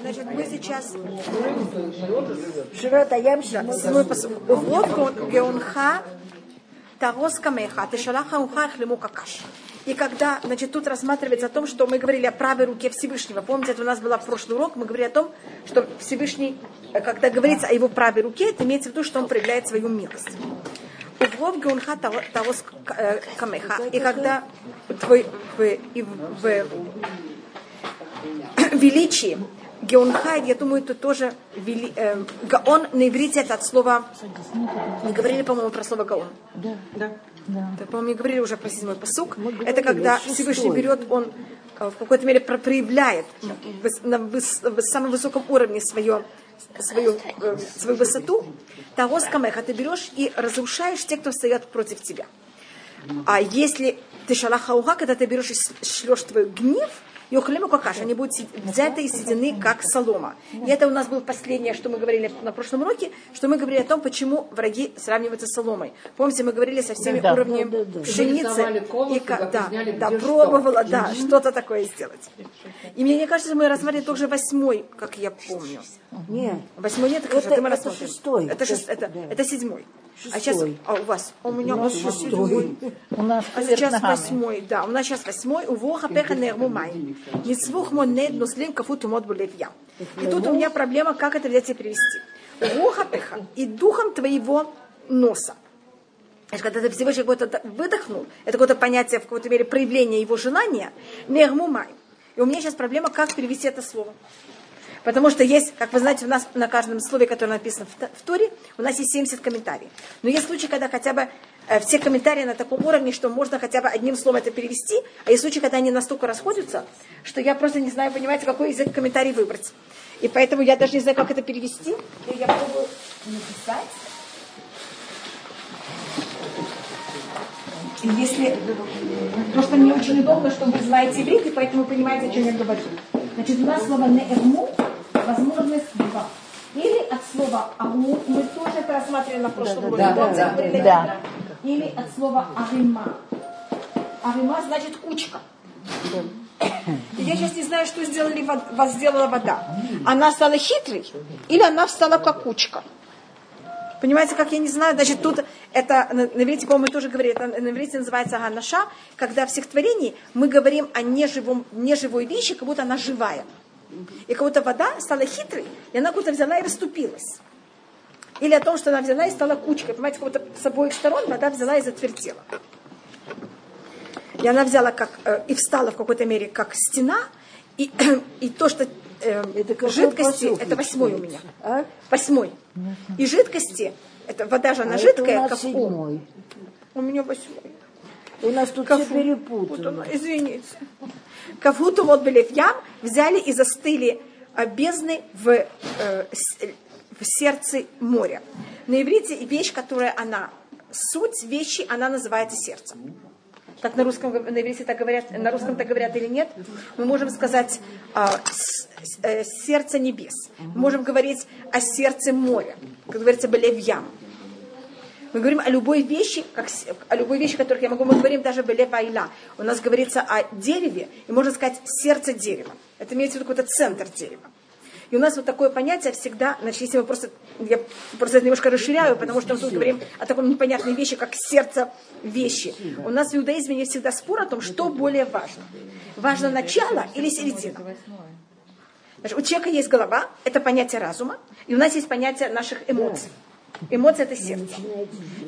Значит, мы сейчас... Широта ямша. Вот геонха тарос камеха, ты шалаха ухах лему какаш. И когда, значит, тут рассматривается о том, что мы говорили о правой руке Всевышнего. Помните, это у нас был прошлый урок, мы говорили о том, что Всевышний, э, когда говорится о его правой руке, это имеется в виду, что он проявляет свою милость. Углов геунха тарос э, камеха. И когда твой, в, в, в величии Геонхай, я думаю, это тоже вели, э, Гаон на иврите это от слова. Мы говорили, по-моему, про слово Гаон. Да. Да. да. Это, по-моему, мы говорили уже про седьмой посук. Это когда Всевышний берет, он э, в какой-то мере проявляет на, на самом высоком уровне свое, свою, э, свою высоту. Того скамеха ты берешь и разрушаешь тех, кто стоят против тебя. А если ты шалахауха, когда ты берешь и шлешь твой гнев, Йохлему какаш, они будут взяты и сведены как солома. И это у нас было последнее, что мы говорили на прошлом уроке, что мы говорили о том, почему враги сравниваются с соломой. Помните, мы говорили со всеми да, уровнями да, да, да. пшеницы. И, да, да, пробовала, да, что-то такое сделать. И мне не кажется, мы рассмотрели тоже восьмой, как я помню. Нет. Восьмой нет, это, это, это шестой. Это, шест, это, да. это седьмой. Шестой. А сейчас, а у вас, у меня у нас седьмой. У нас а сейчас восьмой, да, у нас сейчас восьмой. У воха пеха нерму май. Нецвух монет нослим кафуту мод булевья. И тут у меня проблема, как это взять и перевести. У воха пеха и духом твоего носа. Когда ты Всевышний какой-то выдохнул, это какое-то понятие, в какой-то мере проявление его желания, нерму май. И у меня сейчас проблема, как перевести это слово. Потому что есть, как вы знаете, у нас на каждом слове, которое написано в Туре, у нас есть 70 комментариев. Но есть случаи, когда хотя бы э, все комментарии на таком уровне, что можно хотя бы одним словом это перевести, а есть случаи, когда они настолько расходятся, что я просто не знаю, понимаете, какой язык комментарий выбрать. И поэтому я даже не знаю, как это перевести. И я пробую написать. Если... Просто мне очень удобно, что вы знаете иврит, и поэтому вы понимаете, о чем я говорю. Значит, у нас слово «неэрму» возможность два. Или от слова «агу», мы тоже это рассматривали на прошлом уроке. Да, да, да, да, да. Или от слова «арима». «Арима» значит «кучка». Я сейчас не знаю, что сделали, вас сделала вода. Она стала хитрой или она стала как кучка. Понимаете, как я не знаю? Значит, тут это, на иврите, по-моему, тоже говорили, это на иврите называется ганаша, когда в стихотворении мы говорим о неживом, неживой вещи, как будто она живая. И как будто вода стала хитрой, и она как будто взяла и расступилась. Или о том, что она взяла и стала кучкой. Понимаете, как будто с обоих сторон вода взяла и затвердела. И она взяла как, э, и встала в какой-то мере как стена, и, и то, что э, это жидкости, это восьмой у меня. А? Восьмой. И жидкости, это вода же она а жидкая, как седьмой. У меня восьмой. У нас тут Кафу. все перепутано. Извините. Кафуту вот были в ям, взяли и застыли бездны в, э, в сердце моря. На иврите вещь, которая она, суть вещи, она называется сердцем. Как на русском, на иврите так говорят, на русском так говорят или нет, мы можем сказать а, с, э, сердце небес. Мы можем говорить о сердце моря. Как говорится, были в ям. Мы говорим о любой вещи, как, о любой вещи, которых я могу, мы говорим даже в Айла. У нас говорится о дереве, и можно сказать сердце дерева. Это имеется в виду какой-то центр дерева. И у нас вот такое понятие всегда, значит, если мы просто, я просто это немножко расширяю, потому что мы тут говорим о таком непонятной вещи, как сердце вещи. У нас в иудаизме есть всегда спор о том, что более важно. Важно начало или середина. Значит, у человека есть голова, это понятие разума, и у нас есть понятие наших эмоций. Эмоция это сердце.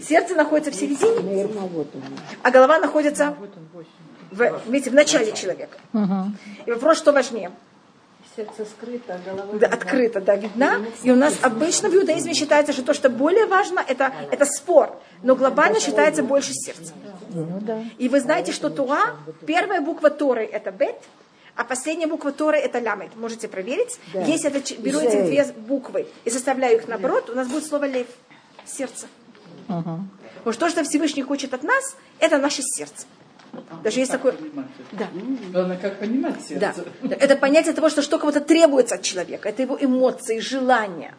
Сердце находится в середине, а голова находится в, видите, в начале человека. И вопрос, что важнее? Сердце скрыто, а голова да, открыто, да, видна. И у нас обычно в иудаизме считается, что то, что более важно, это, это спор. Но глобально считается больше сердце. Ну И вы знаете, что Туа, первая буква Торы это Бет, а последняя буква Торы это Ламет. Можете проверить. Да. Если это, беру эти две буквы и составляю их наоборот, у нас будет слово Лев. Сердце. Угу. Потому что то, что Всевышний хочет от нас, это наше сердце. Даже есть такое... Да. Главное, как понимать сердце. Да. Это понятие того, что что кого-то требуется от человека. Это его эмоции, желания.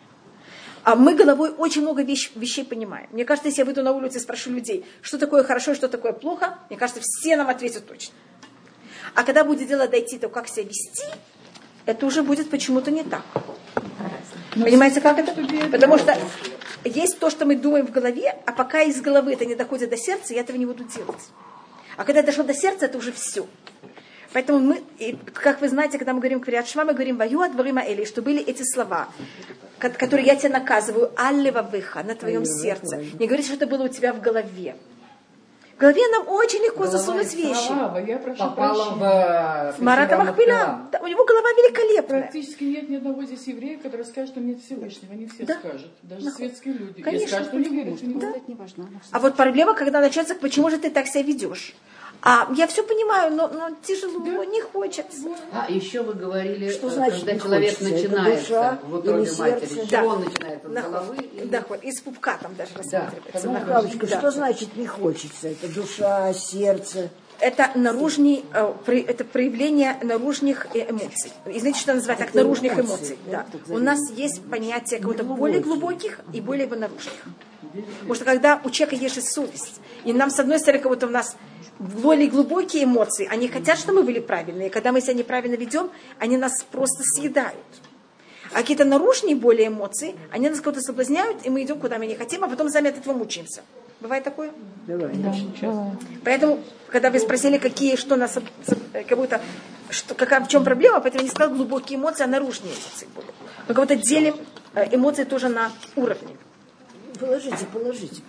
А мы головой очень много вещ, вещей понимаем. Мне кажется, если я выйду на улицу и спрошу людей, что такое хорошо что такое плохо, мне кажется, все нам ответят точно. А когда будет дело дойти, то как себя вести, это уже будет почему-то не так. Понимаете, как это? Потому что есть то, что мы думаем в голове, а пока из головы это не доходит до сердца, я этого не буду делать. А когда дошло до сердца, это уже все. Поэтому мы, как вы знаете, когда мы говорим Квириат Шма, мы говорим «Ваю адварима эли», что были эти слова, которые я тебя наказываю, аллева выха, на твоем сердце. Не говорите, что это было у тебя в голове. В голове нам очень легко голова засунуть вещи. Слава, я прошу Попала в, в Марата Махпиля. Да, у него голова великолепная. Практически нет ни одного здесь еврея, который скажет, что нет Всевышнего. Они все Да. скажут. Даже Ну, светские люди. конечно. И скажут, что не верят. Да. А вот проблема, когда начнется, почему же ты так себя ведешь? А я все понимаю, но, но тяжело, не хочется. А еще вы говорили, Что э, значит когда человек хочется? Начинается душа в утробе матери, Да. он начинает? От На- головы? или- Да, вот, из пупка там даже рассматривается. Да. на- Галочка, да. что значит не хочется? Это душа, сердце. Это наружный, э, это проявление наружных э, эмоций. И знаете, что называют так наружных эмоций? да, Да. У нас есть понятие как будто более глубоких и более наружных. Потому что когда у человека есть совесть, и нам, с одной стороны, как будто у нас более глубокие эмоции, они хотят, чтобы мы были правильные. Когда мы себя неправильно ведем, они нас просто съедают. А какие-то наружные более эмоции, они нас кого-то соблазняют, и мы идем, куда мы не хотим, а потом сами от этого мучаемся. Бывает такое? Давай. Поэтому, когда вы спросили, какие, что нас, об- как будто, что, какая, в чем проблема, поэтому я не сказал глубокие эмоции, а наружные эмоции были. Мы как будто делим э, эмоции тоже на уровни. Положите, положите.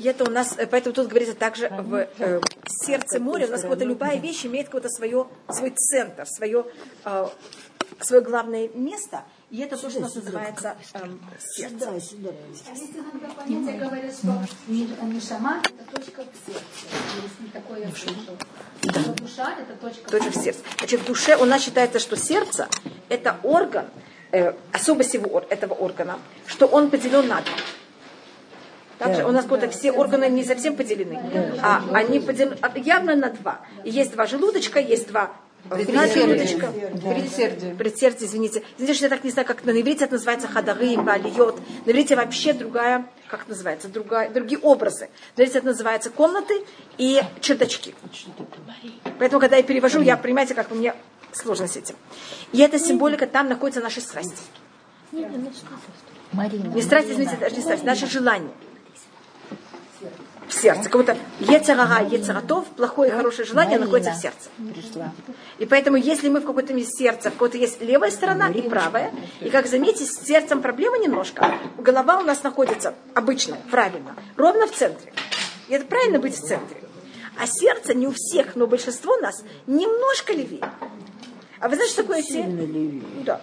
И это у нас, э, поэтому тут говорится также в э, сердце моря, у нас как будто любая вещь имеет какое-то свое, свой центр, свое, э, свое главное место, и это то, что у нас называется эм, сердце. Сюда, сюда. Есть иногда понятие, говорят, что ни- нишама – это точка в сердце. Есть такое я слышала. Что душа – это точка Тоже в сердце. Значит, в душе у нас считается, что сердце – это орган, э, особость его, этого органа, что он поделен на два. Также у нас как-то все органы не совсем поделены, а они поделены явно на два. И есть два желудочка, есть два желудочка. Предсердие. Предсердие, извините. Извините, что я так не знаю, как на иврите это называется хадарым, балиот. На иврите вообще другая, как называется, другая, другие образы. На иврите это называется комнаты и чердачки. Поэтому, когда я перевожу, я, понимаете, как мне сложно с этим. И эта символика, там находятся наши страсти. Марина. Не страсти, извините, даже не страсти, наши желания. В сердце. Как будто ецарага, ецаратов, плохое и хорошее желание находится в сердце. И поэтому, если мы в каком-то месте сердца, в какой-то есть левая сторона и правая, и как заметите, с сердцем проблема немножко. Голова у нас находится обычно, правильно, ровно в центре. И это правильно быть в центре. А сердце не у всех, но большинство нас немножко левее. А вы знаете, что такое сердце? Сильно левее. Да.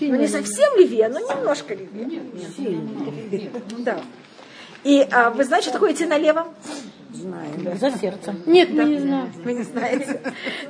ну, не совсем левее, но немножко левее. Да. И а, вы знаете, что такое идти налево? Знаю. За сердце. Нет, да. не знаю. Вы не знаете.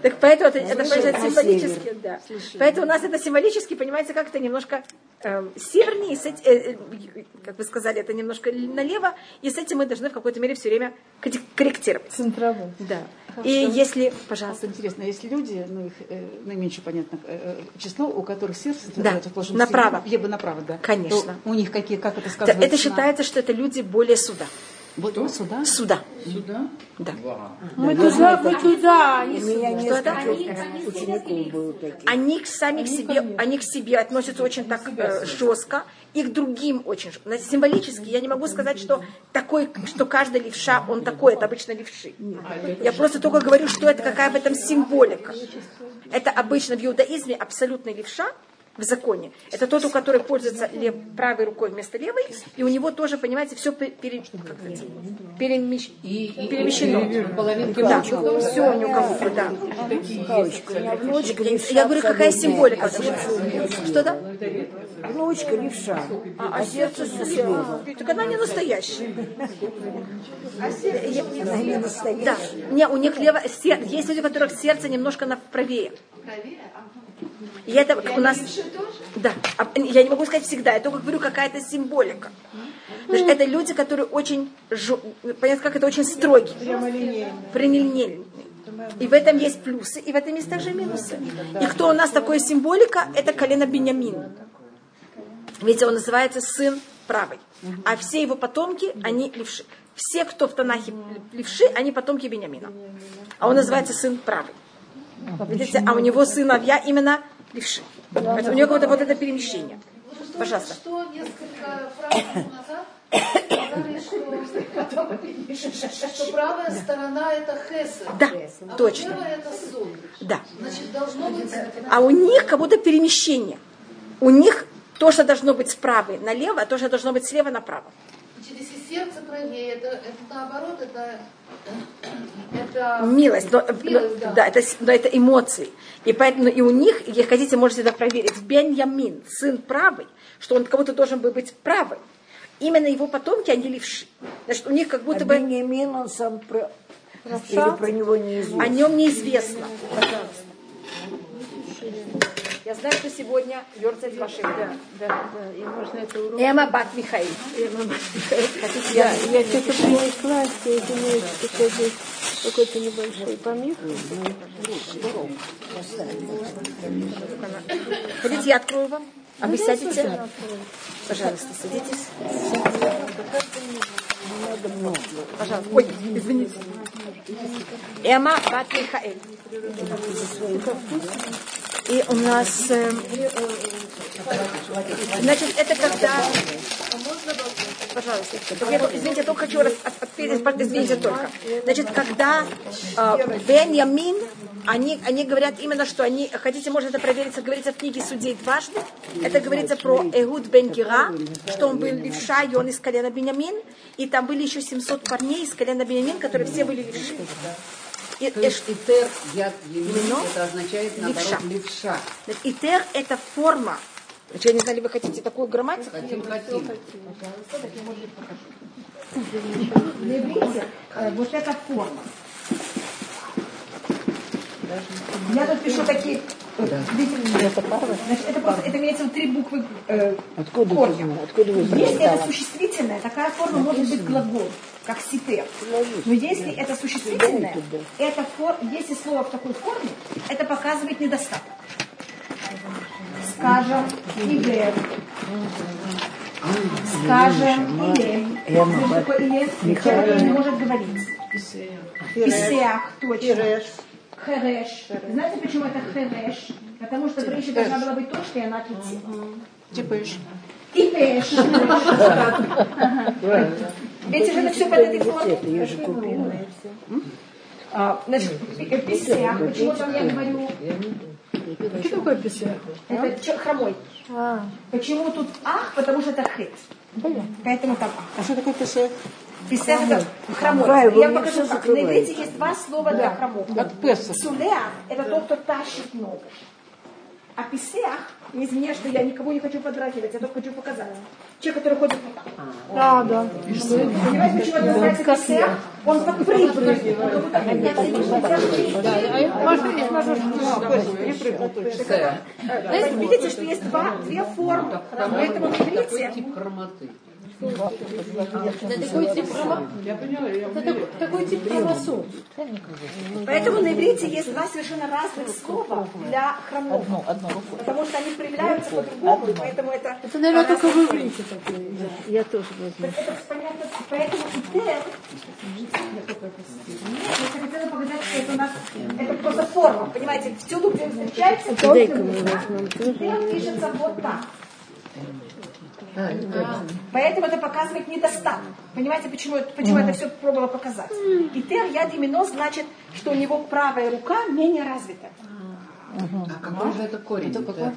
Так поэтому это, на символически, да. Поэтому у нас это символически, понимаете, как это немножко эм, севернее, с эти- э, э, как вы сказали, это немножко налево, и с этим мы должны в какой-то мере все время коррек- корректировать. Центровой. Да. И если, пожалуйста, Просто интересно, есть люди, ну их э, наименьше понятно э, э, число, у которых сердце Да, расположено направо. либо направо, да. Конечно. То у них какие, как это сказывается? это считается, что это люди более суда. Вот, сюда. Суда. Сюда? Да. Мы туда, мы туда. У меня Что это? несколько учеников было таких. Они к сами к себе, они к себе относятся очень так э, жестко, и к другим очень жестко. Символически я не могу сказать, что такой, что каждый левша, он такой, это обычно левши. Я просто только говорю, что это какая в этом символика. Это обычно в иудаизме абсолютный левша, в законе. Это тот, у которого пользуется лев- правой рукой вместо левой, и у него тоже, понимаете, все перемещено. перемещено. Половинки Да, все у него будто, да. Я говорю, какая символика. А Что да? Внучка левша. А, сердце счастливо. Так она не настоящая. Она не настоящая. Да. Не, у них лево, сер- есть люди, у которых сердце немножко на правее. И это у нас... Да. А, Я не могу сказать всегда, я только говорю, какая-то символика. Потому что это люди, которые очень, жё- понятно, как это очень строгие. Прямолинейные. И в этом есть плюсы, и в этом есть также минусы. И кто у нас такой символика, это колено Бенямин. Видите, он называется сын правый. А все его потомки, они левши. Все, кто в Танахе левши, они потомки Бениамина. А он называется сын правый. Видите, а у него сыновья именно левши. Это у нее какое-то вот это перемещение. Пожалуйста. Что несколько фраз назад сказали, что, что правая сторона это хесед. Да, А точно. левая это суд. Да. Значит, должно быть... А у них как будто перемещение. У них то, что должно быть справа налево, а то, что должно быть слева направо. Правее, это, это наоборот, это... это Милость, но, но- Милость, да. да, это, но это эмоции. И поэтому и у них, если хотите, можете это проверить. Беньямин, сын правый, что он кому-то должен был быть правым. Именно его потомки, они левши. Значит, у них как будто А бы Беньямин, он сам про... Или про него неизвестно. о нем неизвестно. Пожалуйста. Я знаю, что сегодня Йорцет Вашим. Да, да, да. И можно это урок. Эма Бат Михаил. Эма Бат Михаил. Хотите, я... Я, я что-то принесла, я извиняюсь, что здесь какой-то небольшой помех. Хотите, я открою вам? А вы сядете? Пожалуйста, садитесь. Пожалуйста. Ой, извините. Эма Бат Михаэль. И у нас... э, значит, это когда... Пожалуйста. Извините, я только хочу ответить, извините только. Значит, когда э, Беньямин, они, они говорят именно, что они, хотите, можно это проверить, это говорится в книге судей дважды. Это говорится про Эгуд бен Гера, что он был левша, и он из колена Беньямин. И там были еще 700 парней из колена Беньямин, которые все были левши. Итер яд емин, это означает наоборот левша. левша. Итер – это форма. Я не знаю, ли вы хотите такую грамматику? Хотим, хотим. Иврите э, вот эта форма. Я тут пишу такие... э, видите, это Значит, это просто, это имеется в виду три буквы э, Откуда корня. знаешь? Откуда вы Если это существительное, такая форма может быть глагол, как ситер. Но если это существительное, это фор- если слово в такой форме, это показывает недостаток. Скажем, игер. Скажем, илем. Что такое илем? Человек, не может говорить. Исеах, точно. Хереш. Знаете, почему это хереш? Потому что в речи должна была быть точка, и она кити. Типа. И пеш. Видите же, это все под этой же купила. А, Значит, пи- писях, почему там я говорю, Что такое пися? это чё- хромой. Почему тут ах? Потому что это хет. Поэтому там ах. А что такое писать? Писях это хромой. Я покажу. На иврите есть два слова для Песах. Сулеах – это тот, кто тащит ногу. А писях, извиняюсь, что я никого не хочу подразнивать, я только хочу показать. Человек, который ходит вот так. А, да. Понимаете, почему это называется писях? Он как видите, что есть два, две формы. Поэтому на Такой тип хромоты. Это такой тип хрома- это такой- такой тип хромосом. Поэтому на иврите есть два совершенно разных слова для хромов. Потому что они проявляются по-другому, и поэтому это... Это, наверное, только в иврите такое. да. Я тоже возьму. Это понятно, поэтому итер... Я хотела показать, что это у нас... Это просто форма, понимаете? Всюду, где встречается, то Дай-ка мы возьмем. итер пишется вот так. Поэтому это показывает недостаток. Понимаете, почему, это- почему это все пробовала показать? Итер яд именно значит, что у него правая рука менее развита. А какой же это корень? Итер?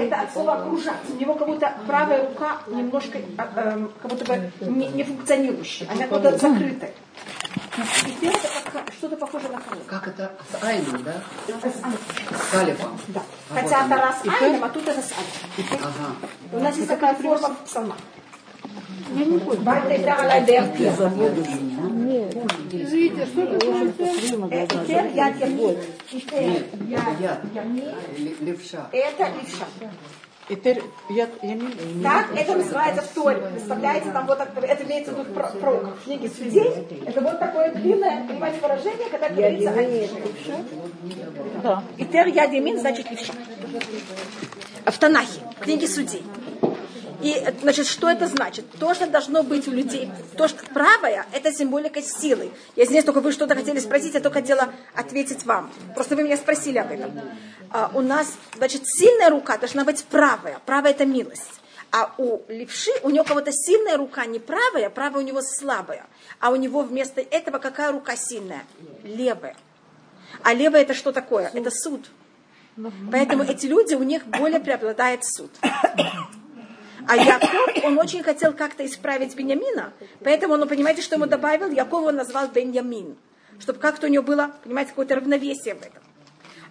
Это от слова окружать. У него как будто правая рука немножко, а, эм, как будто бы не, не функционирующая, она как будто закрытая. Это как что-то похоже на хром. Как это? С айном, да? Это с ай- С алифом. Да. А Хотя вот это раз айном, а тут это с айном. Ага. У нас есть такая форма псалмах. Бальта и Тагала Дерти. Извините, что такое? Итер яд ямин. Итер яд Яд. ямин. Ле- Левша. Это левша. Итер яд ямин. Так это называется в Торе. Представляете, там вот это имеется в виду в про- пророках. В книге судей. Это вот такое длинное, понимаете, выражение, когда говорится о левше. Итер яд ямин значит левша. В Танахе, в книге судей. И, значит, что это значит? То, что должно быть у людей, то, что правое, это символика силы. Я здесь только вы что-то хотели спросить, я только хотела ответить вам. Просто вы меня спросили об этом. А, у нас, значит, сильная рука должна быть правая. Правая это милость. А у левши, у него кого-то сильная рука не правая, правая у него слабая. А у него вместо этого какая рука сильная? Левая. А левая это что такое? Это суд. Поэтому эти люди, у них более преобладает суд. А Яков, он очень хотел как-то исправить Беньямина, поэтому он, понимаете, что ему добавил? Яков он назвал Беньямин, чтобы как-то у него было, понимаете, какое-то равновесие в этом.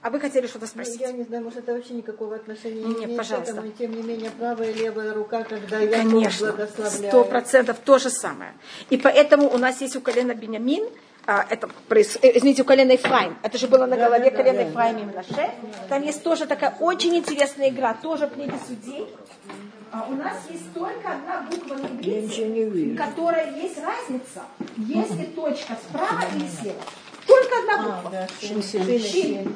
А вы хотели что-то спросить? Ну, я не знаю, может, это вообще никакого отношения не имеет пожалуйста. к этому, тем не менее, правая и левая рука, когда я Конечно, сто процентов то же самое. И поэтому у нас есть у колена Бенямин, а, это, э, извините, у колена Ефраим. Это же было на голове колена Ефраим и Мнаше. Там есть тоже такая очень интересная игра, тоже в книге судей. А у нас есть только одна буква на иврите, которая есть разница, есть ли точка справа или слева. Только одна буква. Шин.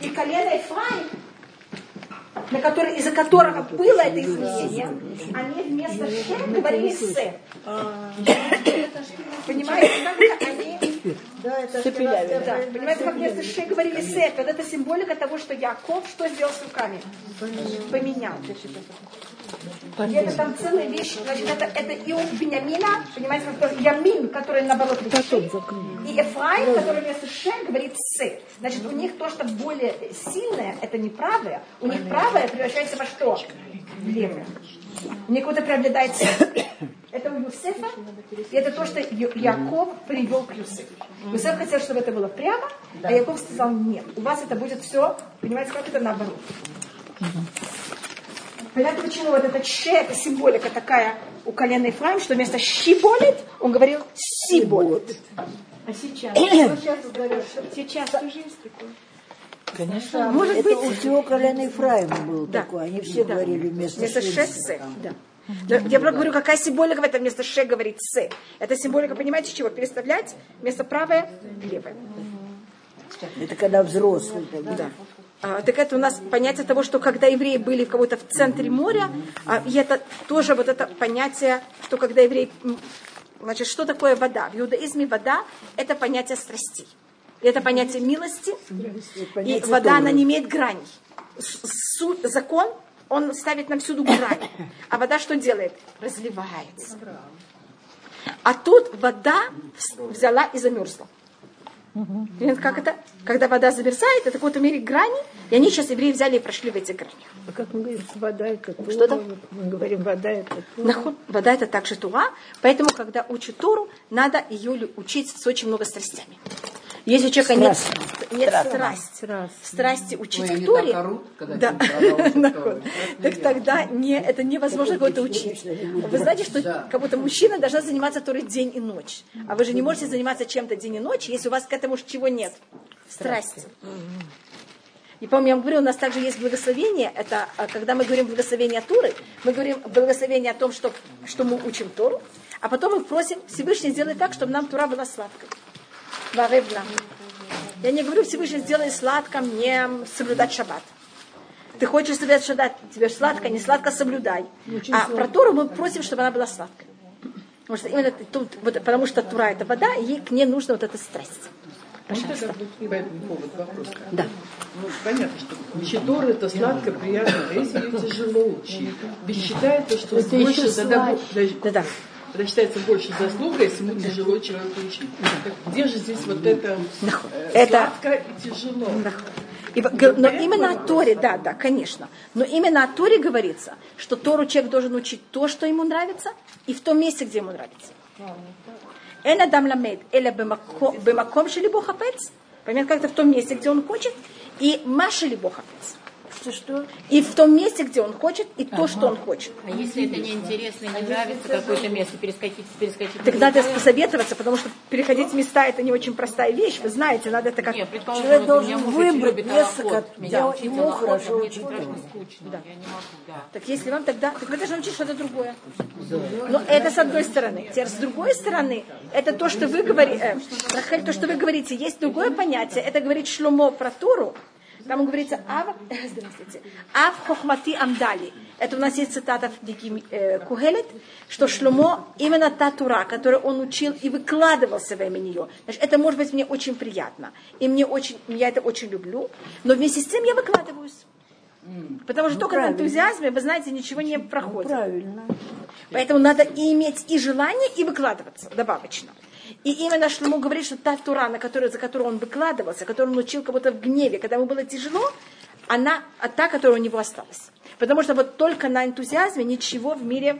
И колено Ефраим, на который, из-за которого было это изменение, они вместо «ше» говорили «се». Понимаете, как это они... Да, это Да, понимаете, как вместо «ше» говорили «се». Вот это символика того, что Яков что сделал с руками? Поменял. И это там целая вещь, значит, это, это Иов Бениамина, понимаете, как тоже Ямин, который наоборот левши, и Ефраим, который вместо Ше говорит Се. Значит, у них то, что более сильное, это не правое, у них правое превращается во что? В левое. У них вот это преобладает. Это у Юсефа, и это то, что Яков привел к Юсефу. Юсеф хотел, чтобы это было прямо, а Яков сказал, нет, у вас это будет все, понимаете, как это наоборот. Понятно, почему вот этот ще, это символика такая у колена Ефраим, что вместо щиболит, он говорил сиболит. А сейчас? Сейчас тоже есть такое. Конечно. Может Это быть, у всего колена Ефраима было Да. такое. Они все Да. говорили вместо вместо «ше». ше се. Да. Я просто говорю, какая символика в этом вместо ше говорит се. Это символика, понимаете, чего? Переставлять вместо правое левое. Это когда взрослый. Да. А, так это у нас понятие того, что когда евреи были в кого-то в центре моря, а, и это тоже вот это понятие, что когда евреи, значит, что такое вода? В иудаизме вода – это понятие страстей. И это понятие милости, и понятие вода, она не имеет граней. С- су- закон, он ставит нам всюду грани. А вода что делает? Разливается. А тут вода взяла и замерзла. Понимаете, Как это? Когда вода замерзает, это в какой-то мере грани, и они сейчас евреи взяли и прошли в эти грани. А как мы говорим, вода это Тора, Что там? Мы говорим, вода это Тора. Нахуй. Вода это также туа, поэтому, когда учат Тору, надо ее учить с очень много страстями. Если у человека нет, нет страсти, страсти учить Ой, они Торе, так орут, когда да. Тору. так тогда не, это невозможно кого-то учить. Вы знаете, что как будто мужчина должна заниматься Торой день и ночь. А вы же не можете заниматься чем-то день и ночь, если у вас к этому чего нет. Страсти. И помню, я вам говорю, у нас также есть благословение. Это а, когда мы говорим благословение Туры, мы говорим благословение о том, что, что мы учим Тору, а потом мы просим Всевышний сделать так, чтобы нам Тура была сладкой. Варев нам. Я не говорю Всевышний, сделай сладко мне соблюдать шаббат. Ты хочешь соблюдать шаббат, тебе сладко, не сладко соблюдай. А про Тору мы просим, чтобы она была сладкой. Потому что, именно тут, вот, потому что Тура это вода, и ей к ней нужна вот эта страсть. Тогда будет по этому поводу вопрос? Да. Ну, понятно, что учить Тору это сладко, приятно, а если ее тяжело учить? Ведь считается, что больше тогда, Да-да. Тогда считается больше заслуга, если ему тяжело человеку учить. Так где же здесь вот это, э, Это- сладко и тяжело? И но именно о Торе, да, да, конечно. Но именно о Торе говорится, что Тору человек должен учить то, что ему нравится, и в том месте, где ему нравится. Эн адам ламед, эля бемако- бемаком шели бохапец. Понимаете, как-то в том месте, где он хочет, и маши ли бохапец. Что, что? И в том месте, где он хочет, и то, что он хочет. А если это неинтересно, не нравится какое-то место, перескочить, перескочить. Так надо посоветоваться, потому что переходить места это не очень простая вещь. Вы знаете, надо это как... Нет, Человек должен очень выбрать место, учить ему хорошо а страшно Тору. скучно. Я не могу, да. Так если вам тогда, так вы должны учить что-то другое. Но это с одной стороны. Теперь с другой стороны, это то, что вы говорите, Рахель, то, что вы говорите, есть другое понятие. Это говорит Шломо про Тору. Там говорится, ав, здравствуйте, ав хохмати амдали. это у нас есть цитата в книге э, Кугелет, что Шлюмо именно та Тура, которую он учил и выкладывался во имя нее. Значит, это может быть мне очень приятно. И мне очень, я это очень люблю. Но вместе с тем я выкладываюсь. Потому что только на энтузиазме, вы знаете, ничего не проходит. Правильно. Поэтому надо и иметь и желание, и выкладываться добавочно. И именно Шлему говорит, что та Тура, на которую, за которую он выкладывался, которую он учил кого-то в гневе, когда ему было тяжело, она а та, которая у него осталась. Потому что вот только на энтузиазме ничего в мире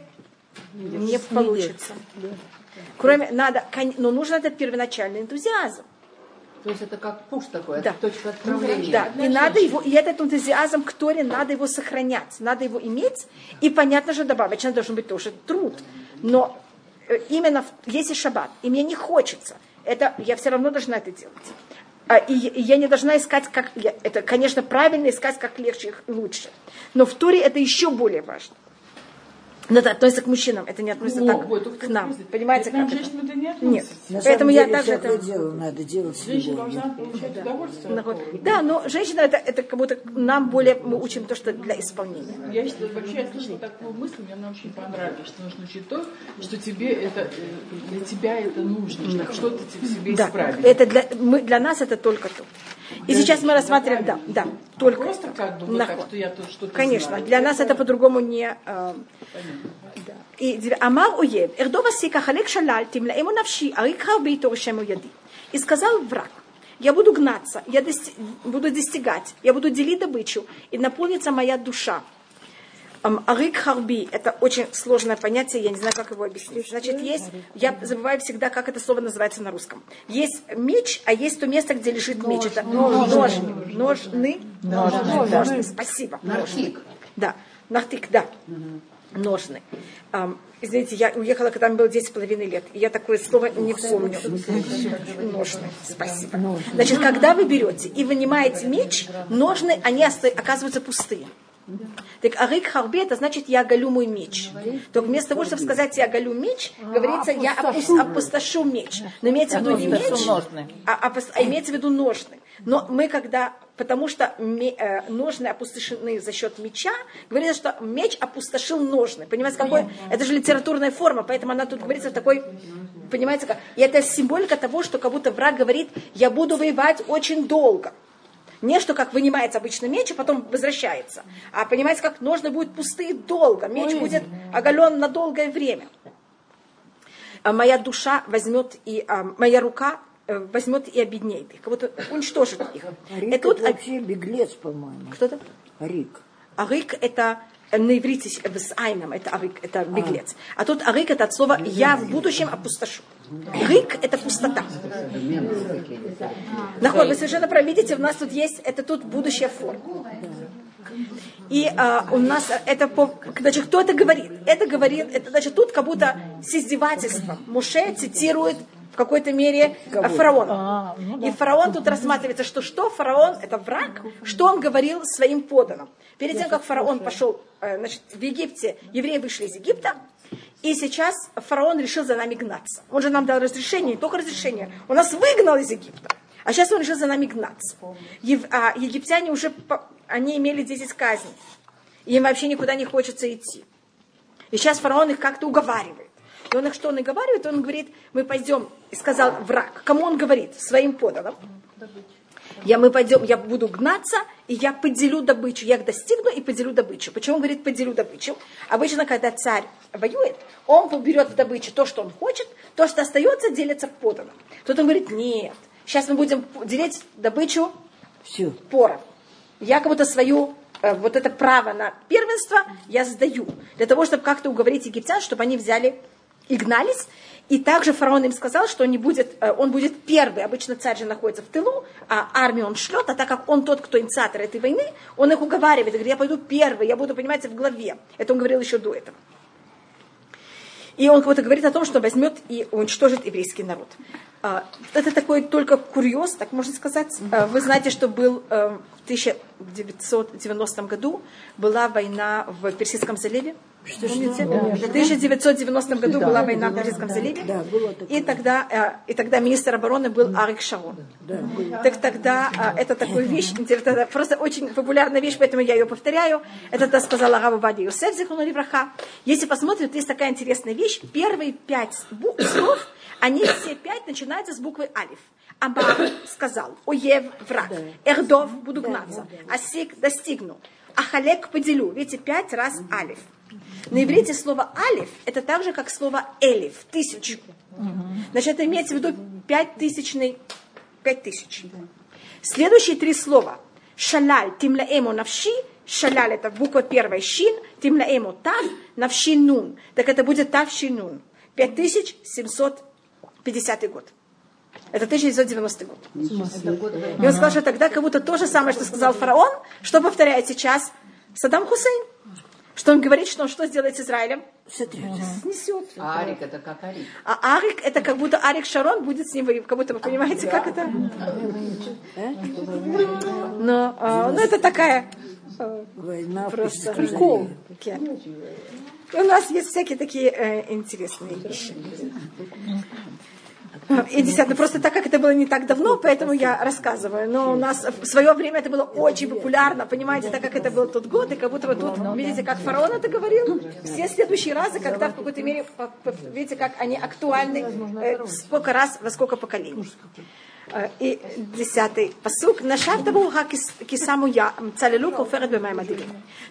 не получится. Кроме, надо, но нужен этот первоначальный энтузиазм. То есть это как пуш такой, Да. это точка отправления. Да, и надо его, и этот энтузиазм к Торе надо его сохранять, надо его иметь, и понятно же добавочно должен быть тоже труд. Но именно в- если шаббат, и мне не хочется, это я все равно должна это делать. А, И, я не должна искать, как это, конечно, правильно искать, как легче и лучше. Но в Торе это еще более важно. Но это относится к мужчинам, это не относится О, так вот, к нам. сказать, Понимаете, к нам, как это? женщинам это не Нет. относится. На Поэтому я деле даже всякое это... дело надо делать с Женщина должна получать удовольствие. от того. Да, но женщина это, это как будто нам более мы учим то, что для исполнения. Я считаю, вообще я слышала такую мысль, мне она очень понравилась, что нужно учить то, что тебе это, для тебя это нужно, чтобы что-то тебе в себе Да, исправить. это для, мы, для нас это только то. И сейчас мы рассматриваем, да, да, только Просто как бы так, что я тут что-то Конечно, для нас это по-другому не... э. И Амар Уев, Эрдова Сика Халек Шалаль, Тимлаэму Навши, Арик Харби Торшему Яди. И сказал враг, я буду гнаться, я дости- буду достигать, я буду делить добычу, и наполнится моя душа. Ам, Арик Харби – это очень сложное понятие, я не знаю, как его объяснить. Значит, есть, я забываю всегда, как это слово называется на русском. Есть меч, а есть то место, где лежит меч. Это ножны. Ножны. Ножны. Спасибо. Наркик. Да, нахтык, да. Ножны. Извините, я уехала, когда мне было 10,5 лет. И я такое слово не помню. Ножны. Спасибо. Значит, когда вы берете и вынимаете меч, ножны, они оказываются пустые. Так арик харби, это значит, я оголю мой меч. Только вместо того, чтобы сказать, я оголю меч, говорится, я опус- опустошу меч. Но имеется в виду не меч, а, опус- а имеется в виду ножны. Но мы когда, потому что э, ножны опустошены за счет меча, говорится, что меч опустошил ножны. Понимаете, какой? Это же литературная форма, поэтому она тут говорится в такой, понимаете, как? И это символика того, что как будто враг говорит, я буду воевать очень долго. Не что как вынимается обычно меч, а потом возвращается. А понимаете, как ножны будут пустые долго. Меч будет оголен на долгое время. А моя душа возьмет и а, моя рука э, возьмет и обеднеет их, как будто уничтожит их. Рик И тут это вообще беглец, по-моему. кто-то? Рик. Арик это э, на иврите с айном, это арик, это беглец. А тут арик это от слова я в будущем опустошу. Рик это пустота. Нахуй, вы совершенно правы. Видите, у нас тут есть, это тут будущая форма. И а, у нас это, значит, кто это говорит? Это говорит, это значит, тут как будто с издевательством. Муше цитирует в какой-то мере а, фараона. И фараон тут рассматривается, что что фараон, это враг, что он говорил своим поданным. Перед тем, как фараон пошел, э, значит, в Египте, евреи вышли из Египта, и сейчас фараон решил за нами гнаться. Он же нам дал разрешение, не только разрешение, он нас выгнал из Египта. А сейчас он решил за нами гнаться. Ев- а египтяне уже, они имели 10 казней. Им вообще никуда не хочется идти. И сейчас фараон их как-то уговаривает. И он их что он? Он говорит, мы пойдем, и сказал враг. Кому он говорит? Своим поданным. Я, мы пойдем, я буду гнаться, и я поделю добычу. Я их достигну и поделю добычу. Почему он говорит поделю добычу? Обычно, когда царь воюет, он берет в добычу то, что он хочет, то, что остается, делится поданным. Тут он говорит, нет, сейчас мы будем делить добычу Все. поров. Я как будто свою э, вот это право на первенство я сдаю. Для того, чтобы как-то уговорить египтян, чтобы они взяли и гнались. И также фараон им сказал, что он, не будет, э, он будет первый. Обычно царь же находится в тылу, а армию он шлет, а так как он тот, кто инициатор этой войны, он их уговаривает, говорит, я пойду первый, я буду, понимаете, в главе. Это он говорил еще до этого. И он кого-то говорит о том, что возьмет и уничтожит еврейский народ. А, Это такой только курьез, так можно сказать. А, Вы знаете, что был э, в 1990 году была война в Персидском заливе. Помните? В 1990 году была война в Персидском заливе. Да. И тогда, э, и тогда министр обороны был Арик Шарон. Так тогда э, это такая вещь, интересная, просто очень популярная вещь, поэтому я ее повторяю. Это то сказала Рава Вади Юсеф Левраха. Если посмотрят, есть такая интересная вещь. Первые пять бу- слов, они все пять начинаются с буквы Алиф. Амар сказал, Оев враг, Эрдов буду гнаться, Асик достигну, Ахалек поделю. Видите, пять раз Алиф. На иврите слово алиф это так же, как слово элиф, тысячу. Значит, это имеется в виду пять тысячный, пять тысяч. Следующие три слова. Шалаль, тимлаэму навши, шалаль это буква первая шин, тимлаэму тав, навши нун. Так это будет тав ши нун. 5750 год. Это 1990 год. И он сказал, что тогда как будто то же самое, что сказал фараон, что повторяет сейчас Саддам Хусейн. Что он говорит, что он что сделает с Израилем? Снесет. А Арик это как Арик. А Арик, это как будто Арик Шарон будет с ним воевать. Как будто вы понимаете, как это? Но, а, ну, это такая э, Война просто прикол. у нас есть всякие такие э, интересные вещи. И десятое, просто так как это было не так давно, поэтому я рассказываю. Но у нас в свое время это было очень популярно, понимаете, так как это был тот год, и как будто вы тут, видите, как фараон это говорил, все следующие разы, когда в какой-то мере, видите, как они актуальны, э, сколько раз, во сколько поколений. Э, И десятый посук. Нашав табу кисаму я цалилу коферет бемай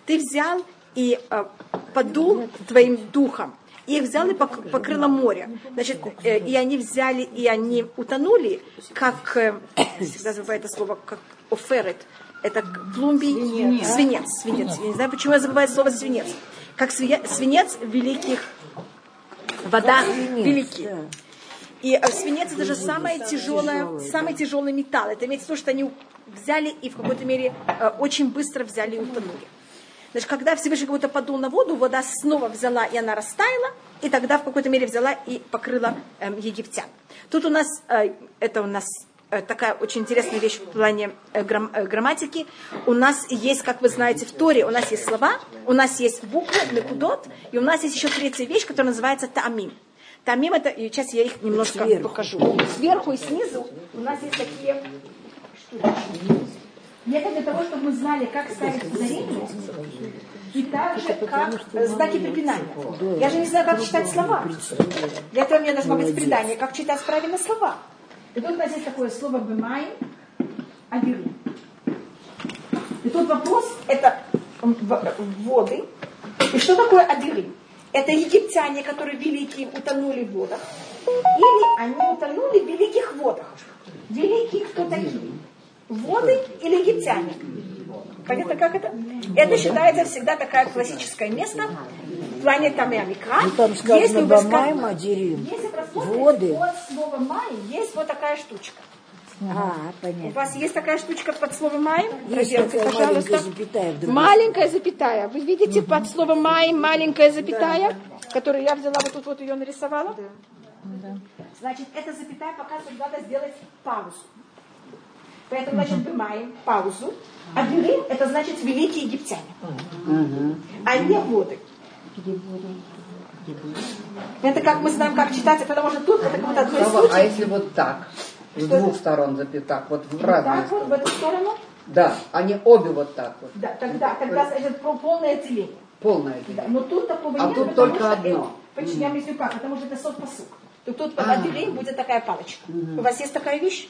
Ты взял и э, подул твоим духом. И их взял и пок- покрыло море. Значит, э, и они взяли, и они утонули, как, э, всегда забываю это слово, как оферет. Это плумбий, свинец. свинец. Я не знаю, почему я забываю слово свинец. Как свинец, свинец в великих водах великих. И э, свинец это же самое тяжелое, самый тяжелый металл. Это имеется в виду, что они взяли и в какой-то мере очень быстро взяли и утонули. Значит, когда Всевышний как будто подул на воду, вода снова взяла и она растаяла, и тогда в какой-то мере взяла и покрыла эм, египтян. Тут у нас, э, это у нас э, такая очень интересная вещь в плане э, грам- э, грамматики. У нас есть, как вы знаете, в Торе у нас есть слова, у нас есть буквы, накудот, и у нас есть еще третья вещь, которая называется таамим. Тамим это, и сейчас я их немножко покажу. Сверху и снизу у нас есть такие штучки. И это для того, чтобы мы знали, как ставить ударение, и также как э, знаки препинания. Я же не знаю, как читать слова. Для этого мне должно быть предание, как читать правильно слова. И тут у нас есть такое слово «бемай», «адирим». И тут вопрос, это воды. И что такое адирим? Это египтяне, которые великие утонули в водах. Или они утонули в великих водах. Великие кто такие? Воды или египтяне? Понятно, как это? Это считается всегда такое классическое место в плане Тамеа Микра. Ну, там Если сказано вы ска- Бамай Мадирим. Если просмотрите Воды. под словом «май», есть вот такая штучка. А, У понятно. вас есть такая штучка под словом «май»? Есть Проверьте, пожалуйста. маленькая запятая. Маленькая запятая. Вы видите под словом «май» маленькая запятая, которую я взяла, вот тут вот ее нарисовала? Значит, эта запятая показывает, надо сделать паузу. Поэтому, значит, бымаем паузу. А бюрим – это значит великие египтяне. А не воды. Это как мы знаем, как читать, потому что тут это как будто одно из а если вот так? С двух сторон запятак, вот в Вот разные так вот, в эту сторону. Да, они обе вот так вот. Да, тогда, тогда значит, полное отделение. Полное Да, деление. но тут такого А нет, тут только что одно. Почему я объясню как? Потому что это сот посук. То тут под А. будет такая палочка. У вас есть такая вещь?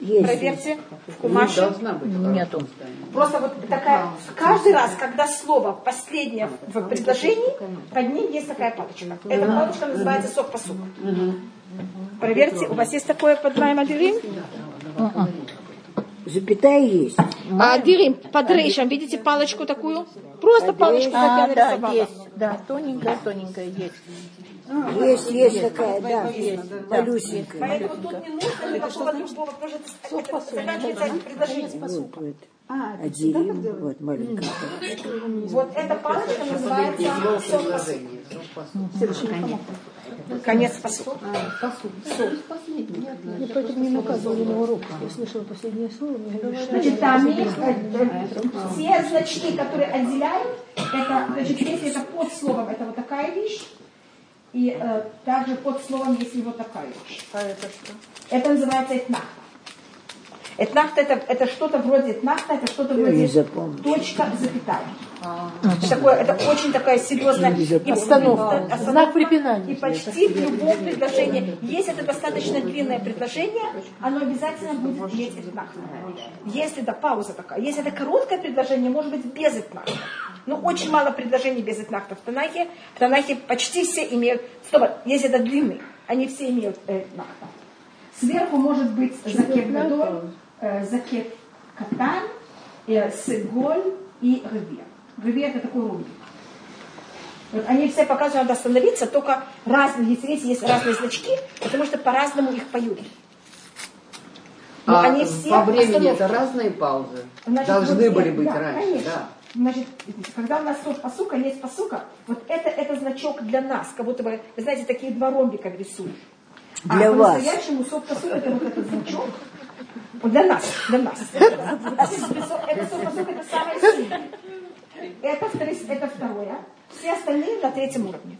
Есть. Проверьте в Ну, кумаше. должна быть. Нету. Просто вот такая, каждый раз, когда слово последнее в предложении, под ним есть такая палочка. Эта палочка называется сок посук. Проверьте, у вас есть такое под моим адирим? Запятая есть. А адирим под рейшем, видите палочку такую? Просто палочку, как я А, да, нарисовала. есть. Да, тоненькая, тоненькая есть. Есть, есть такая, да. Малюсенькая. Поэтому тут не нужно никакого другого, потому что заканчивается предложение. Вот. Адирим, вот маленькая. Вот эта палочка называется сок посук. Конец посук. Я поэтому не наказывали на уроках. Я слышала последнее слово, Значит, там есть, э, все значки, которые отделяют, Это, значит, если это под словом, это вот такая вещь. И э, также под словом, если вот такая. А это что? Это называется этнахта. Этнахта это, это что-то вроде этнахта, это что-то вроде точка, запятая. Значит, такое, это очень такая серьезная и Обстановка. обстановка. Знак препинания. И почти в любом предложении, если это достаточно длинное предложение, оно обязательно будет иметь этнахта. Если это пауза такая, если это короткое предложение, может быть без этнахта. Ну, очень мало предложений без этнахта в Танахе. В Танахе почти все имеют... Стоп, если это длинный, они все имеют этнахта. Сверху может быть закет гадоль, э, закет катан, э, сыголь и реве. Это такой рубик. Вот они все показывают, надо остановиться, только разные, если видите, есть разные значки, потому что по-разному их поют. Но А они все по времени остановки. это разные паузы? Значит, Должны вот были быть да, раньше, конечно. да. Значит, когда у нас сок посука, есть посука, вот это, это значок для нас, как будто бы, вы знаете, такие два ромбика рисуют. Для а вас. по-настоящему сок посука это вот этот значок. Вот для нас, для нас. Это сок посука, это самое сильное. Это, это второе. Все остальные на третьем уровне.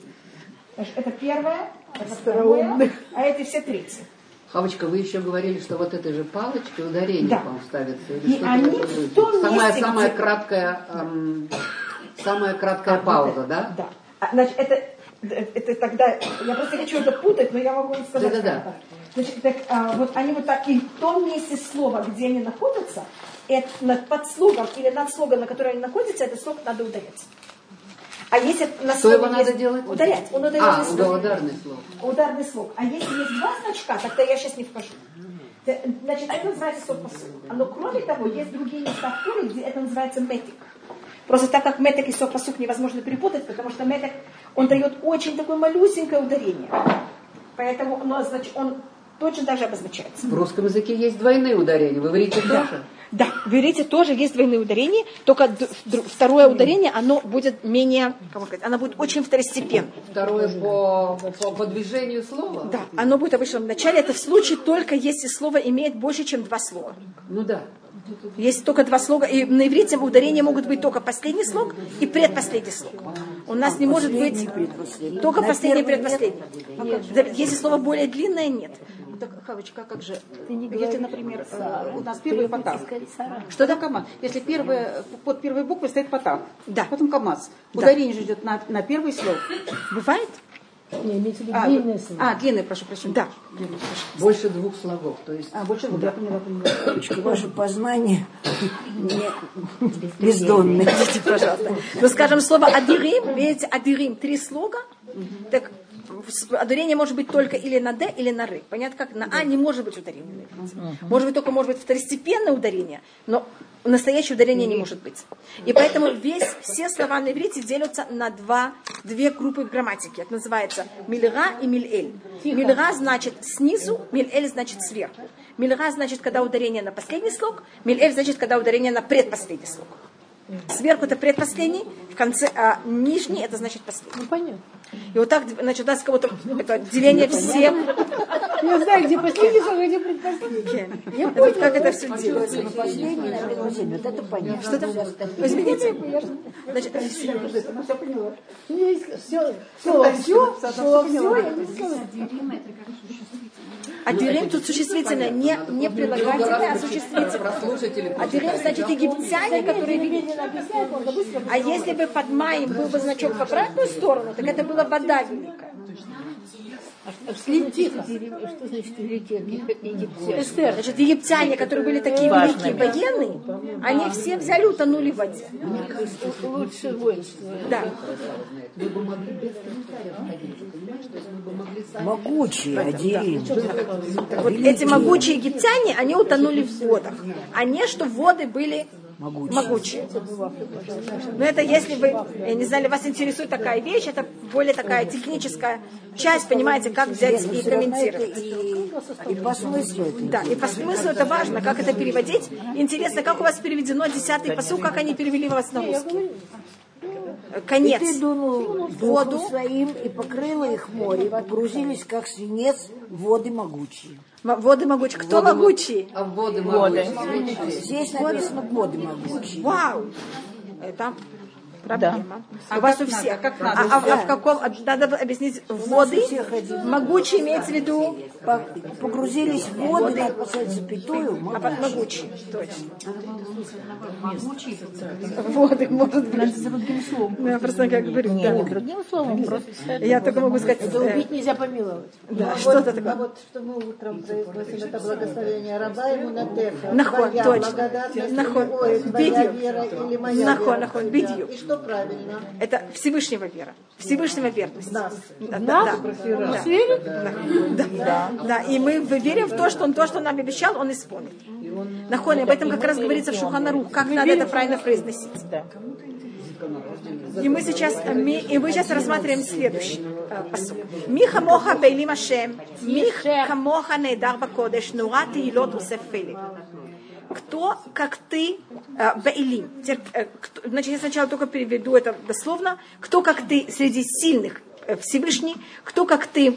Это первое, это второе, а эти все третьи. Хавочка, вы еще говорили, что вот этой же палочкой ударение, Да. по-моему, ставится. Или И что-то они в том самая, месте, самая где- краткая, эм, самая краткая А, вот пауза, это, да? Да. А, Значит, это, это тогда, я просто хочу это путать, но я могу вам сказать. Да-да-да. как это. Значит, так, а, вот они вот так, и в том месте слова, где они находятся, это над, под слогом или над слогом, на котором они находятся, этот слог надо ударять. А если на слове его надо делать? Ударять. Он ударенный А, слог. да, ударный слог. Ударный слог. А если есть два значка, тогда я сейчас не вхожу. Значит, это называется слог посыл. Но кроме того, есть другие Торе, где это называется метик. Просто так как меток и сок посук невозможно перепутать, потому что меток, он дает очень такое малюсенькое ударение. Поэтому но, значит, он точно так же обозначается. В русском языке есть двойные ударения. Вы говорите тоже? Да, в иврите тоже есть двойные ударения, только второе ударение, оно будет менее, как сказать, оно будет очень второстепенным. Второе по, по, по движению слова? Да, оно будет обычно в начале. Это в случае только если слово имеет больше, чем два слога. Ну да. Есть только два слога. И на иврите ударения могут быть только последний слог и предпоследний слог. У нас не может быть только последний и нет? предпоследний. Да, Если слово более длинное, нет. Так, Хавочка, как же? Если, например, э, у нас первый потах. Что такое КамАЗ? Если первое, под первой буквой стоит потах, Да. потом КамАЗ. Ударение же идет на, на первый слог. Бывает? Не, имеется в виду А, длинное слово. а, длинный, прошу прощения. Да. Длинный, прошу. Больше двух слогов. То есть А, больше двух, я поняла, поняла. Ваше познание не бездонное. Простите, пожалуйста. Ну, скажем, слово адирим, видите, адирим, три слога, так ударение может быть только или на «д», или на «ры». Понятно, как на «а» не может быть иврите. Может быть, только может быть второстепенное ударение, но настоящее ударение не может быть. И поэтому весь, все слова на иврите делятся на два, две группы грамматики. Это называется мильра и миль-эль. Мильра значит снизу, миль-эль значит сверху. Мильра значит, когда ударение на последний слог, миль-эль значит, когда ударение на предпоследний слог. Сверху это предпоследний, в конце, а нижний это значит последний. Ну, понятно. И вот так, значит, у нас кого-то это деление всех. Я знаю, где последний а где предпоследний. Я вот как это все делается. На последний, на предпоследний. Вот это понятно. Что там? Извините. Значит, все поняла. Все, все, слово все, я не сказала. а дирим тут существительное, не, не прилагательное, а существительное. прослушатели А значит египтяне, которые видели. А если бы под маем был бы значок в обратную сторону, так это была вода великая. Тихо. Что значит египтяне? Эстер. Значит, египтяне, которые были такие великие военные, они все взяли, утонули в воде. Лучше воинство. Да. бы бы. Могучие, Адирим. Вот эти могучие египтяне, они утонули в водах. А не, что воды были могучие. Но это если вы, я не знаю, вас интересует такая вещь, это более такая техническая часть, понимаете, как взять и комментировать. И, по смыслу. Да, и по смыслу это важно, как это переводить. Интересно, как у вас переведено десятый посыл, как они перевели вас на русский. Конец. И ты дунул Воду. своим и покрыло их море, погрузились, как свинец, воды могучие. Воды могучие. Кто могучие? А воды могучие. Здесь написано воды могучие. Вау! Это Проблема. А у вас у надо, всех. как а, надо? а- а в каком? а Надо объяснить. Воды. Могучий имеется в виду. По- Погрузились в воду, надо поставить запятую. А под могучий. Точно. Воды, может быть. Ну, Я просто как говорю. да. Другим словом, Я только могу сказать. это э, убить нельзя помиловать. Да, А что-то вот, такое. А вот что мы утром произносим, это благословение раба ему на. Нахон, точно. Нахон. Бедью. Нахон, нахон, Да. бедью. И что правильно? Это Всевышнего вера. Всевышнего верность. Нас. Да, да, да. Да, да, да. И мы верим в то, что он то, что он нам обещал, он исполнит. Нахон, об этом как раз говорится в Шуханарух, как надо это правильно произносить. И мы сейчас, э, ми- и мы сейчас рассматриваем следующий э, посуд. Миха моха бейлим Ашем, миха моха нейдар бакодеш, нура тиилот усеф фелик. Кто, как ты, э, Баилим. Э, Значит, я сначала только переведу это дословно. Кто, как ты, среди сильных э, Всевышний, кто, как ты,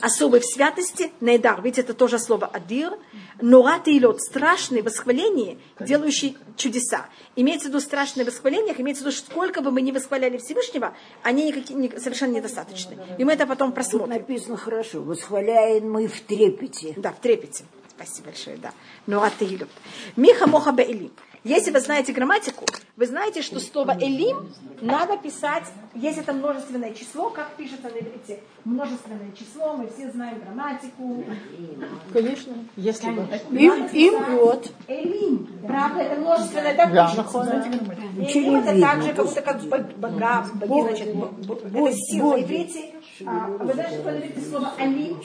особый в святости, Нейдар, ведь это тоже слово Адир, Нура Тейлот, страшное восхваление, делающий чудеса. Имеется в виду страшное восхваление, имеется в виду, сколько бы мы ни восхваляли Всевышнего, они никакие, ни- совершенно недостаточны. И мы это потом Тут просмотрим. написано хорошо. Восхваляем мы в трепете. Да, в трепете. Спасибо большое, да. Ну, а ты люб. Миха моха беэлим. Если вы знаете грамматику, вы знаете, что слово элим надо писать, если это множественное число, как пишется на иврите множественное число, мы все знаем грамматику. Конечно. Если бы. Им, им вот. Элим. Правда, это множественное, так Да, пишется. Элим это так же, как будто как бог- бога, боги, значит, это сила. На иврите, а, вы знаете, что на иврите слово алим?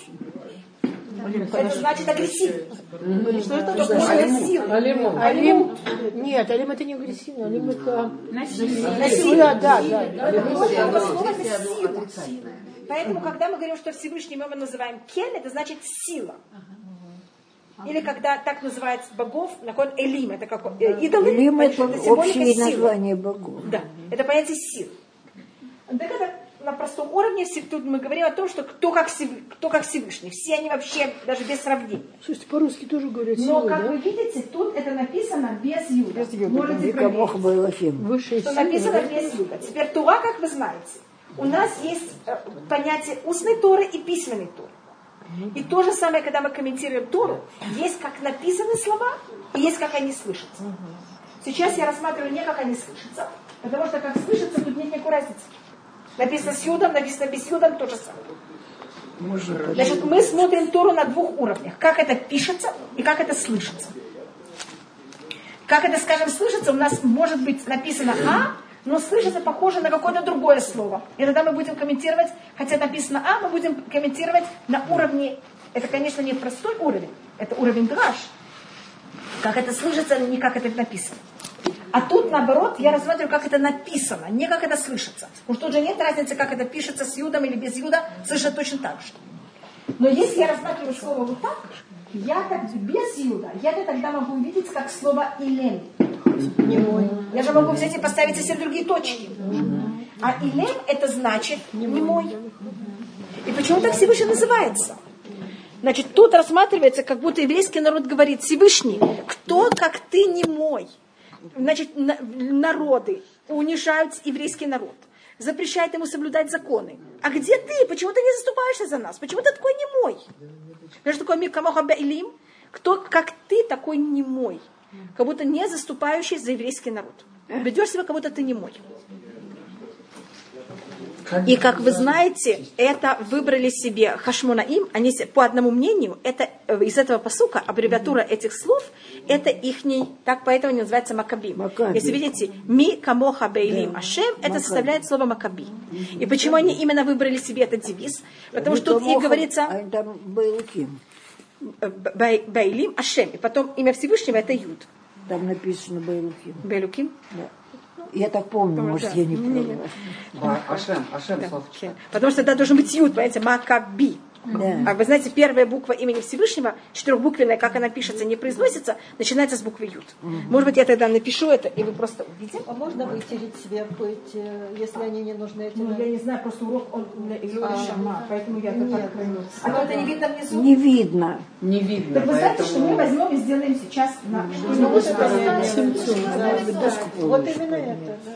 Это значит агрессивный. Что это? Такое сила. Алим. Нет, алим это не агрессивно. Алим это... Насилие. Да, да, да. Это слово это сила. Поэтому, когда мы говорим, что Всевышний мы его называем Кель, это значит сила. Или когда так называют богов, нахон Элим, это как э, идолы, Лим значит, это символика общее силы. название богов. Да, это понятие сил. Так это на простом уровне, все- тут мы говорим о том, что кто как, кто как Всевышний. Все они вообще даже без сравнения. Слушайте, по-русски тоже говорят Но, как да? вы видите, тут это написано без юда. Можете Вика проверить что написано да? без юда. Теперь Тура, как вы знаете, у нас есть э, понятие устной Торы и письменной Торы. И то же самое, когда мы комментируем Тору, есть как написаны слова и есть как они слышатся. Сейчас я рассматриваю не как они слышатся, потому что как слышатся, тут нет никакой разницы. Написано с юдом, написано без юдом, то же самое. Значит, мы смотрим Тору на двух уровнях. Как это пишется и как это слышится. Как это, скажем, слышится, у нас может быть написано «а», но слышится похоже на какое-то другое слово. И тогда мы будем комментировать, хотя написано «а», мы будем комментировать на уровне, это, конечно, не простой уровень, это уровень драж. Как это слышится, не как это написано. А тут, наоборот, я рассматриваю, как это написано, не как это слышится. Потому что тут же нет разницы, как это пишется с юдом или без юда, слышится точно так же. Но если я рассматриваю слово вот так, я так без юда, я это тогда могу увидеть как слово илем. Я же могу взять и поставить все другие точки. А илем это значит не мой. И почему так Всевышний называется? Значит, тут рассматривается, как будто еврейский народ говорит, Всевышний, кто, как ты, не мой? Значит, на- народы унижают еврейский народ, запрещают ему соблюдать законы. А где ты? Почему ты не заступаешься за нас? Почему ты такой не мой? Что такое Микамоха Баилим? Кто, как ты, такой не мой? Как будто не заступающий за еврейский народ. Ведешь себя, как будто ты не мой. И как вы знаете, это выбрали себе Хашмонаим, они се- по одному мнению, это э, из этого посука, аббревиатура этих слов, это ихний, так поэтому они называются Макаби. Макаби. Если видите, ми камоха бейлим ашем, это составляет слово Макаби. И почему они именно выбрали себе этот девиз? Потому что тут и говорится а Байлахим. э, Бейлим ашем, и потом имя Всевышнего это Юд. Там написано Байлахим. Бейлуким. Я так помню, может, я не. Да, Ашем, Ашем. Потому что это должен быть Юд, понимаете, Макаби. Да. А вы знаете, первая буква имени Всевышнего, четырехбуквенная, как она пишется, не произносится, начинается с буквы Юд. Может быть, я тогда напишу это, и вы просто увидите. А можно вытереть сверху эти, если они не нужны, эти Ну, я не знаю, просто урок он на Илюре Шама, поэтому я это так А то это не видно внизу? Не видно. Не видно, Так вы знаете, что мы возьмем и сделаем сейчас на Вот именно это, да.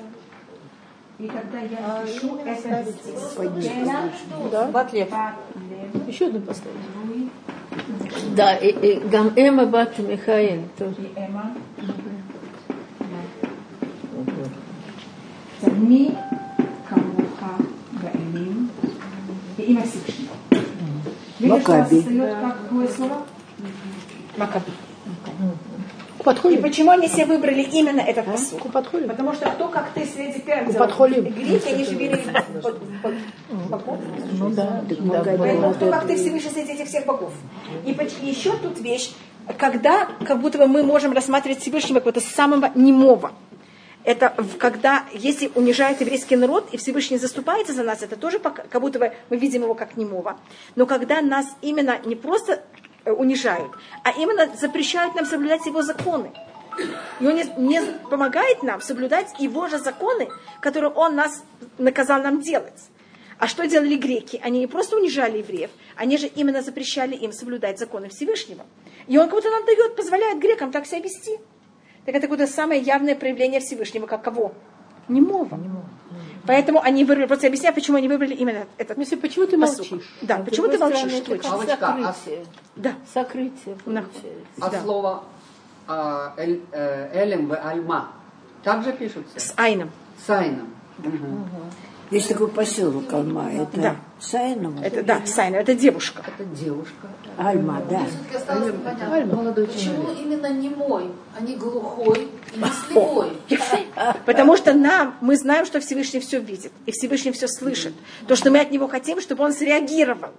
И когда я пишу это здесь. Да? Батлев. Еще одну поставить. Да, и, и гам Эма Бат Михаил тоже. И Эма. Ми Камуха Гаэлим. И имя Всевышнего. Видишь, Макаби. И почему они себе выбрали именно этот посуд? Подходит? Потому что кто, как ты, среди первых Подхолим. греки, они же верили в богов. Ну да. Поэтому кто, как ты, Всевышний среди этих всех богов. И еще тут вещь, когда как будто бы мы можем рассматривать Всевышнего как вот самого немого. Это когда, если унижает еврейский народ, и Всевышний заступается за нас, это тоже как будто бы мы видим его как немого. Но когда нас именно не просто унижают, а именно запрещают нам соблюдать его законы. И он не, не помогает нам соблюдать его же законы, которые он нас наказал нам делать. А что делали греки? Они не просто унижали евреев, они же именно запрещали им соблюдать законы Всевышнего. И он кого-то нам дает, позволяет грекам так себя вести. Так это какое-то самое явное проявление Всевышнего, как кого? Немого. Поэтому они выбрали, просто объясняю, почему они выбрали именно этот Если почему ты посук. молчишь? Да, А почему ты молчишь? стороны, это Аллочка, а- Сокрытие. Да. Сокрытие Да. получается. А Да. слово а, эль- э, элем в альма также пишутся? С Айном. С айном. Есть такой поселок Алма. Это Да. Сайново? Это, да, Сайна, это девушка. Это девушка. Альма, да. Осталось непонятно, почему именно немой, а не глухой Потому что нам, мы знаем, что Всевышний все видит, и Всевышний все слышит. То, что мы от него хотим, чтобы он среагировал.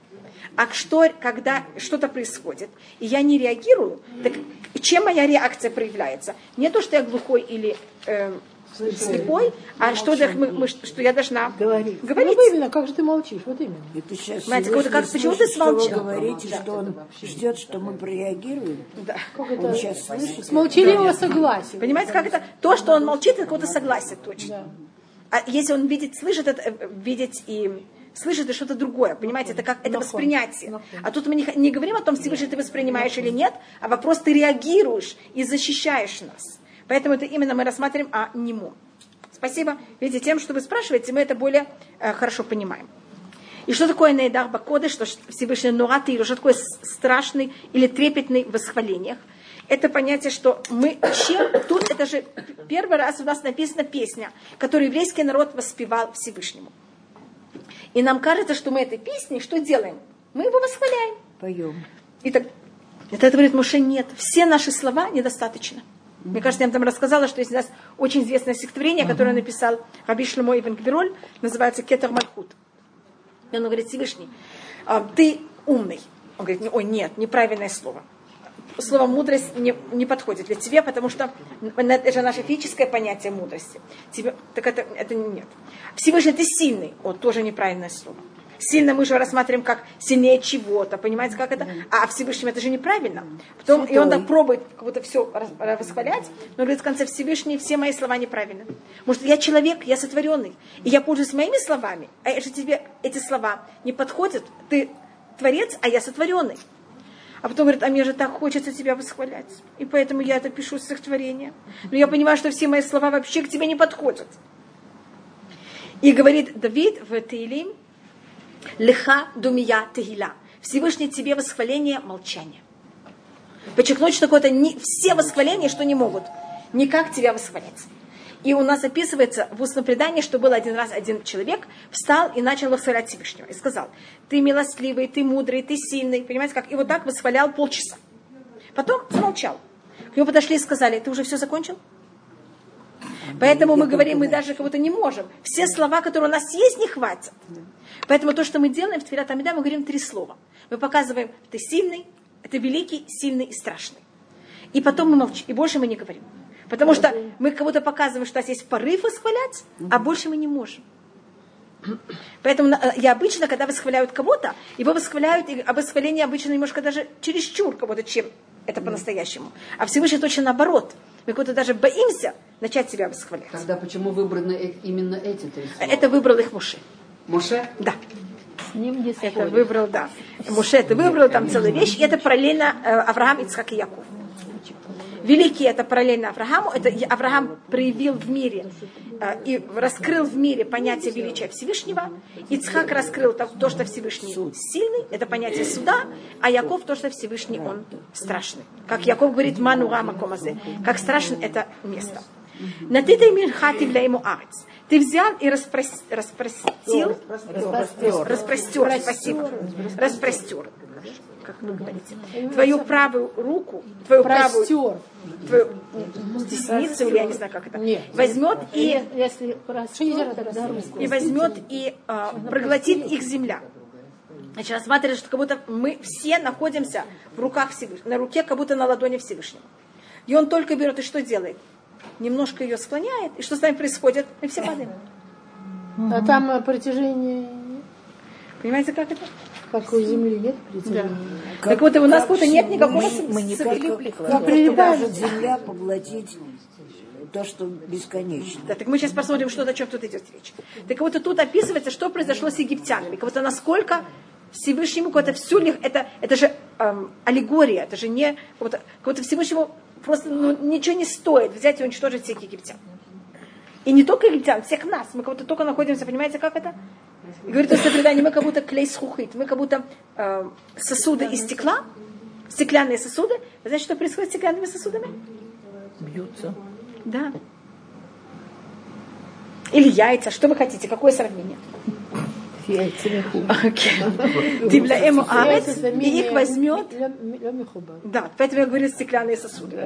А что, когда что-то происходит, и я не реагирую, так чем моя реакция проявляется? Не то, что я глухой или э, слепой, а что, я- мы- мы- что я должна Говорить. говорить. Ну, именно, как же ты молчишь? Вот именно. Это сейчас Знаете, как как- почему ты слышит, что вы смолчал? говорите, что он ждет, что мы прореагируем. Да. Он сейчас слышит. С молчаливого согласия. Понимаете, как это? То, что он молчит, это какое-то согласие точно. А если он видит, слышит, это видеть и слышит, это что-то другое. Понимаете, это как это воспринятие. А тут мы не, не говорим о том, Всевышний ты воспринимаешь или нет, а вопрос ты реагируешь и защищаешь нас. Поэтому это именно мы рассматриваем о нему. Спасибо. Видите, тем, что вы спрашиваете, мы это более э, хорошо понимаем. И что такое Нейдар Бакоды, что Всевышний Нурат или что такое страшный или трепетный в восхвалениях? Это понятие, что мы чем тут, это же первый раз у нас написана песня, которую еврейский народ воспевал Всевышнему. И нам кажется, что мы этой песней что делаем? Мы его восхваляем. Поем. И так, это говорит Моше, нет, все наши слова недостаточно. Мне кажется, я вам там рассказала, что есть у нас очень известное стихотворение, которое написал Раби Шлемо Ибн Гбироль, называется Кетер Мальхут. И он говорит, Всевышний, а, ты умный. Он говорит, ой, нет, неправильное слово. Слово мудрость не, не подходит для тебя, потому что это же наше физическое понятие мудрости. Тебе, так это, это нет. Всевышний, ты сильный. О, тоже неправильное слово. Сильно мы же рассматриваем как сильнее чего-то, понимаете, как это? А Всевышним это же неправильно. Потом, и он так пробует как будто все восхвалять, но говорит в конце Всевышний, все мои слова неправильны. Может, я человек, я сотворенный, и я пользуюсь моими словами, а же тебе эти слова не подходят. Ты творец, а я сотворенный. А потом говорит, а мне же так хочется тебя восхвалять. И поэтому я это пишу стихотворение. Но я понимаю, что все мои слова вообще к тебе не подходят. И говорит Давид в Таилим, Леха думия тегила. Всевышний тебе восхваление, молчание. Подчеркнуть, что какое-то не, все восхваления, что не могут, никак тебя восхвалять. И у нас описывается в устном предании, что был один раз один человек, встал и начал восхвалять Всевышнего. И сказал, ты милостливый, ты мудрый, ты сильный. Понимаете, как? И вот так восхвалял полчаса. Потом замолчал. К нему подошли и сказали, ты уже все закончил? Поэтому мы говорим, мы даже будто не можем. Все слова, которые у нас есть, не хватит. Поэтому то, что мы делаем в Тфилат Амида, мы говорим три слова. Мы показываем, ты сильный, ты великий, сильный и страшный. И потом мы молчим, и больше мы не говорим. Потому что мы будто показываем, что у нас есть порыв восхвалять, а больше мы не можем. Поэтому на- я обычно, когда восхваляют кого-то, его восхваляют, и восхваление обычно немножко даже чересчур кого-то, чем это по-настоящему. А Всевышний точно наоборот. Мы как-то даже боимся начать себя восхвалять. Тогда почему выбраны именно эти три слова? Это выбрал их Муше. Моше? Да. С ним не Это споришь. выбрал, да. Муше это выбрал, там целая вещь. И это параллельно э, Авраам, Ицхак и Яков. Великий это параллельно Аврааму, это Авраам проявил в мире э, и раскрыл в мире понятие величия Всевышнего. Ицхак раскрыл то, то, что Всевышний сильный, это понятие суда, а Яков то, что Всевышний он страшный. Как Яков говорит, ману рама комазе, как страшен это место. На ты хати ему арец. Ты взял и распрос, распростил, распростер, распростер, спасибо, распростер, как вы говорите, твою правую руку, твою правую, твою десницу, или я не знаю, как это, возьмет и, и возьмет и а, проглотит их земля. Значит, рассматриваешь, что как будто мы все находимся в руках Всевышнего, на руке, как будто на ладони Всевышнего. И он только берет и что делает? немножко ее склоняет, и что с нами происходит? Мы все падаем. А там э, протяжение... Понимаете, как это? Как у Земли нет притяжения. Да. Как, так вот, у нас будто нет никакого... Мы, мы никак, как, может Земля поглотить то, что бесконечно. Да, так мы сейчас посмотрим, что, о чем тут идет речь. Так вот, тут описывается, что произошло с египтянами. Как будто насколько Всевышнему какое-то всю это, это же эм, аллегория, это же не как будто, как будто Всевышнему просто ну, ничего не стоит взять и уничтожить всех египтян. И не только египтян, всех нас. Мы как будто только находимся, понимаете, как это? Говорит это предание, мы как будто клей схухит, мы как будто э, сосуды из стекла, стеклянные сосуды. Вы знаете, что происходит с стеклянными сосудами? Бьются. Да. Или яйца, что вы хотите, какое сравнение? Тибляэму арец, и их возьмет. Да, поэтому я говорю стеклянные сосуды.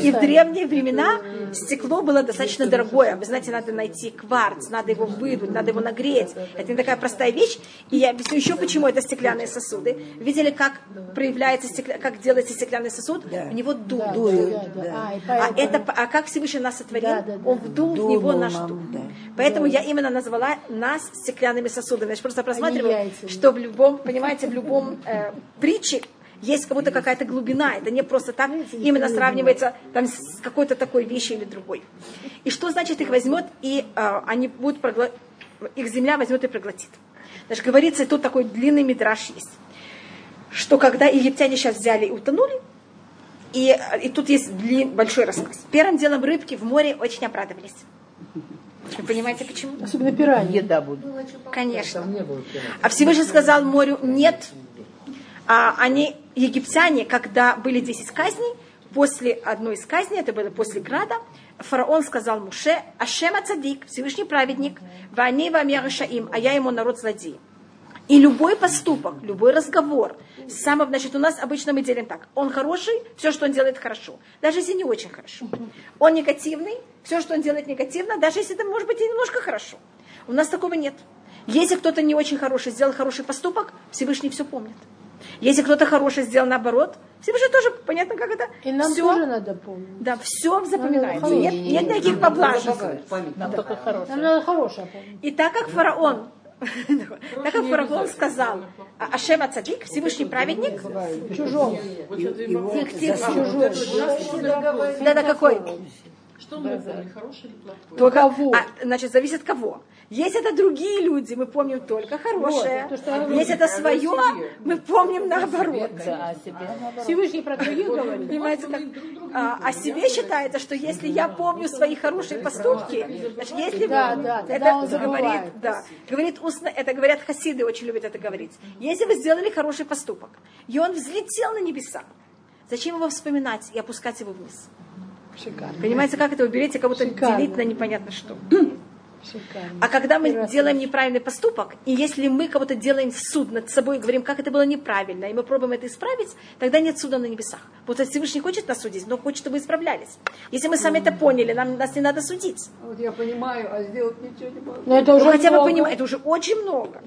И в древние времена стекло было достаточно дорогое. Вы знаете, надо найти кварц, надо его выдуть, надо его нагреть. Это не такая простая вещь. И я объясню еще, почему это стеклянные сосуды. Видели, как проявляется стекля... как делается стеклянный сосуд? В него дуют. А, это, а как Всевышний нас сотворил? Он вдул в него наш дух. Поэтому я именно назвала нас стеклянными сосудами. Значит, просто просматриваю, что в любом, понимаете, в любом э, притче есть как будто какая-то глубина. Это не просто так именно сравнивается там, с какой-то такой вещью или другой. И что значит их возьмет, и э, они будут прогла... их земля возьмет и проглотит. Значит, говорится, тут такой длинный мидраж есть, что когда египтяне сейчас взяли и утонули, и, и тут есть длин, большой рассказ. Первым делом рыбки в море очень обрадовались. Вы понимаете, почему? Особенно пираньи. Еда будет. Конечно. А Всевышний сказал морю нет. А они, египтяне, когда были 10 казней, после одной из казней, это было после града, фараон сказал Муше, Ашема цадик, Всевышний праведник, вани вам я им, а я ему народ злодей. И любой поступок, любой разговор, с самого, значит, у нас обычно мы делим так. Он хороший, все, что он делает, хорошо. Даже если не очень хорошо. Он негативный, все, что он делает негативно, даже если это может быть и немножко хорошо. У нас такого нет. Если кто-то не очень хороший сделал хороший поступок, Всевышний все помнит. Если кто-то хороший сделал наоборот, Всевышний тоже понятно, как это. И нам все, тоже надо помнить. Да, все запоминается. Нет, нет никаких поблажек. Нам только хорошее. Нам надо хорошее помнить. И так как фараон так как фараон сказал, Ашема Цадик, Всевышний праведник, чужом. Да, да, какой? Что мы помним, хороший или плохой? Только, кого? А, значит, зависит от кого. Если это другие люди, мы помним только хорошее. Вот, то, Если это свое, мы помним наоборот. Да, о себе. Всевышний про других говорит. Понимаете, как, а, о себе считается, что если я помню свои хорошие поступки, значит, если да, да, это он говорит, да, говорит устно, это говорят хасиды, очень любят это говорить. Если вы сделали хороший поступок, и он взлетел на небеса, зачем его вспоминать и опускать его вниз? Шикарно. Понимаете, как это вы берете, как будто Шикарно. делить на непонятно что. Шикарно. А когда мы Прекрасно. делаем неправильный поступок, и если мы кого-то делаем суд над собой и говорим, как это было неправильно, и мы пробуем это исправить, тогда нет суда на небесах. Вот Всевышний хочет нас судить, но хочет, чтобы мы исправлялись. Если мы сами это поняли, нам нас не надо судить. Вот я понимаю, а сделать ничего не могу. Но это Ну, уже хотя бы понимаете, это уже очень много.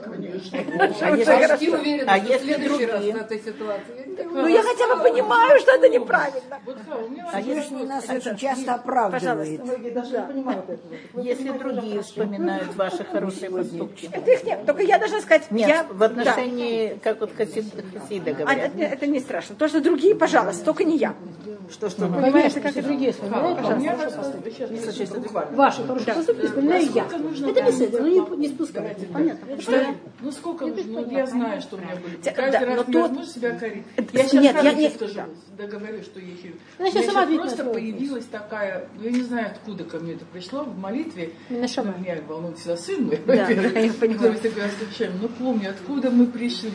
А Я почти уверена, а что в если следующий раз в этой ситуации. Ну, я хотя бы понимаю, что это неправильно. А если нас очень часто оправдывает. Пожалуйста. если другие вспоминают ваши хорошие поступки. Это их нет. Только я должна сказать, Нет, я... в отношении, как вот хасид, хасида Да. А, говорят. это, это не страшно. То, что другие, пожалуйста, только не я. Что, что? Понимаете, как это? другие вспоминают, меня ваши хорошие поступки вспоминаю я. Это беседа, ну не, не спускайте, понятно. Что? Ну сколько нужно? Ну, я знаю, что у меня были. Каждый да, раз возможно себя корить. Это- Я сейчас нет, сразу я не- чувствую, что договорю, что я еще... Меня сама просто появилась такая, я не знаю, откуда ко мне это пришло, в молитве. Именно шама. Ну, Меня волнует всегда сын мой, Да, во-первых, я понимаю. который всегда встречаем. Но помню, откуда мы пришли.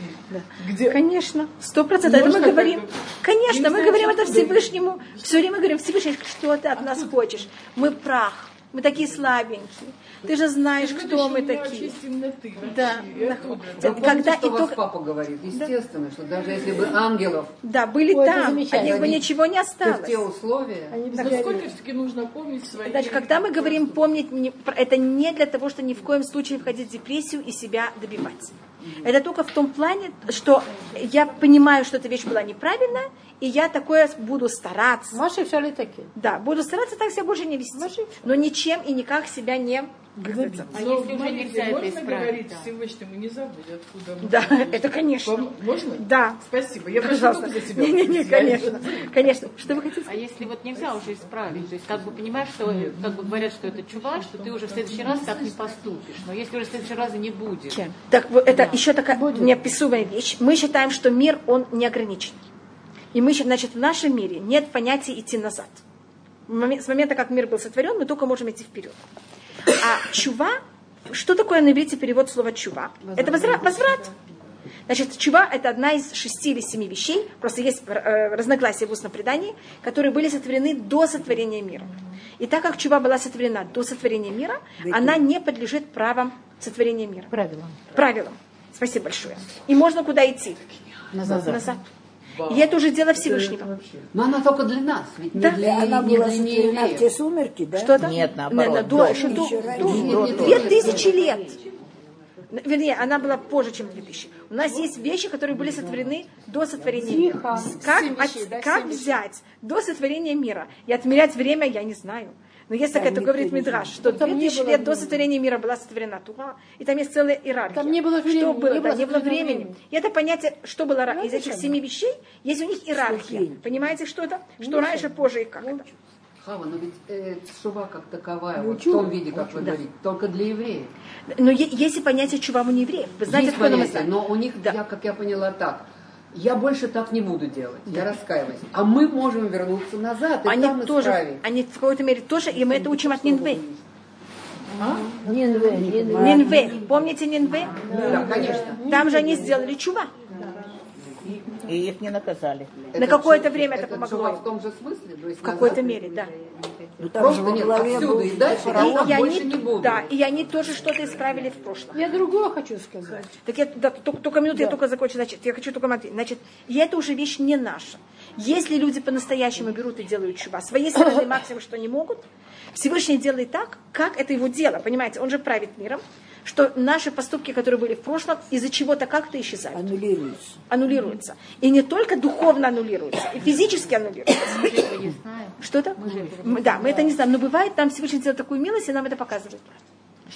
Где... Конечно, сто процентов. Это мы говорим. как-то- Конечно, мы знаю, говорим это. Всевышнему. Все время говорим, Всевышний, что ты от нас хочешь? Мы прах. Мы такие слабенькие. Ты же знаешь, Ты кто мы такие. темноты. Да, да. Когда что и ваш только- папа говорит? Естественно, что даже если бы ангелов Да, были Ой, там, от них бы ничего не в осталось. те условия, Они Но всегда сколько все-таки нужно помнить свои... Значит, когда мы говорим помнить, это не для того, что ни в коем случае входить в депрессию и себя добивать. Это только в том плане, что я понимаю, что эта вещь была неправильная, и я такое буду стараться. Ваши все ли такие? Да, буду стараться так себя больше не вести. Но ничем и никак себя не... говорится, А Но если уже нельзя это можно исправить? говорить да. Всевышнему, не забудь, откуда мы Да, пришли. это конечно. Можно? Да. Спасибо. Я Пожалуйста. за себя. Не-не-не, конечно. Конечно. Что вы хотите А если вот нельзя уже исправить, то есть как бы понимаешь, что как бы говорят, что это чува, что ты уже в следующий раз так не поступишь. Но если уже в следующий раз и не будет. Так вот, это еще такая неописуемая вещь. Мы считаем, что мир, он не ограничен. И мы, значит, в нашем мире нет понятия идти назад. С момента, как мир был сотворен, мы только можем идти вперед. А чува, что такое на иврите перевод слова чува? Это возврат. возврат. Значит, чува – это одна из шести или семи вещей, просто есть э, разногласия в устном предании, которые были сотворены до сотворения мира. И так как чува была сотворена до сотворения мира, она не подлежит правам сотворения мира. Правила. Правилам. Спасибо большое. И можно куда идти? Назад. Назад. И это уже дело Всевышнего. но она только для нас, ведь Да. не для, Она не была для сотворена в те сумерки, да? Что-то? Нет, Не, наоборот, на- до, еще до- две тысячи лет. Вернее, она была позже, чем 2000. У нас есть вещи, которые были сотворены до сотворения мира. Как, от- как взять до сотворения мира и отмерять время, я не знаю. Но есть такая, это говорит Мидраш, что не 2000 было лет до сотворения мира была сотворена Тура, и там есть целая иерархия. Там не было времени, Что было? не да, было не было времени. времени. И это понятие, что было ра- Ну, из этих семи вещей, есть у них иерархия. Понимаете, что это? Что раньше, позже и как это? Хава, но ведь э, шува как таковая, Ну, вот в чува. том виде, как вы говорите, только для евреев. Но е- есть и понятие чува у неевреев. Вы знаете, Есть откуда мы понятие, знаем? но у них, Да. я, как я поняла, так. Я больше так не буду делать, я раскаиваюсь. А мы можем вернуться назад и Они там тоже, исправить. они в какой-то мере тоже, и мы это учим от Нинвы. Нинве, Нинве. Нинве. Помните Нинве? Да, конечно. Там же они сделали чува. И их не наказали. На какое-то время это это помогло в том же смысле? То есть В какой-то мере, да. Ну, там же Просто во нет, главе был отсюда и дальше и больше они, не буду. да, и они тоже что-то исправили в прошлом. Я другое хочу сказать. Так я, да, только, только минуту, я только закончу. Значит, я хочу только ответить. Значит, и это уже вещь не наша. Если люди по-настоящему берут и делают чува, своей стороны максимум, что не могут, Всевышний делает так, как это его дело. Понимаете, он же правит миром, что наши поступки, которые были в прошлом, из-за чего-то как-то исчезают. Аннулируется. аннулируются. И не только духовно аннулируются, и физически аннулируются. Что это? Мы- Да, мы это не знаем. Но бывает, нам Всевышний делает такую милость, и нам это показывает.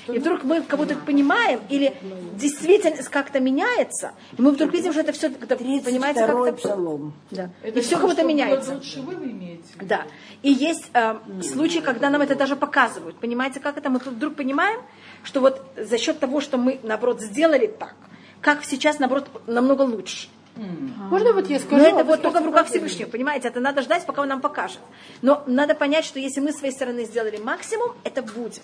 И вдруг мы кого-то понимаем, или действительность как-то меняется, и мы вдруг видим, что это все, понимаете, 32-й как-то... псалом. Да. Это И все что, кого-то что меняется. лучше вы, имеете? Да. И есть э, случаи, когда нам это даже показывают. Понимаете, как это? Мы тут вдруг понимаем, что вот за счет того, что мы, наоборот, сделали так, как сейчас, наоборот, намного лучше. Можно вот я скажу? Но это а вот только в руках? Всевышнего, понимаете? Это надо ждать, пока он нам покажет. Но надо понять, что если мы с своей стороны сделали максимум, это будет.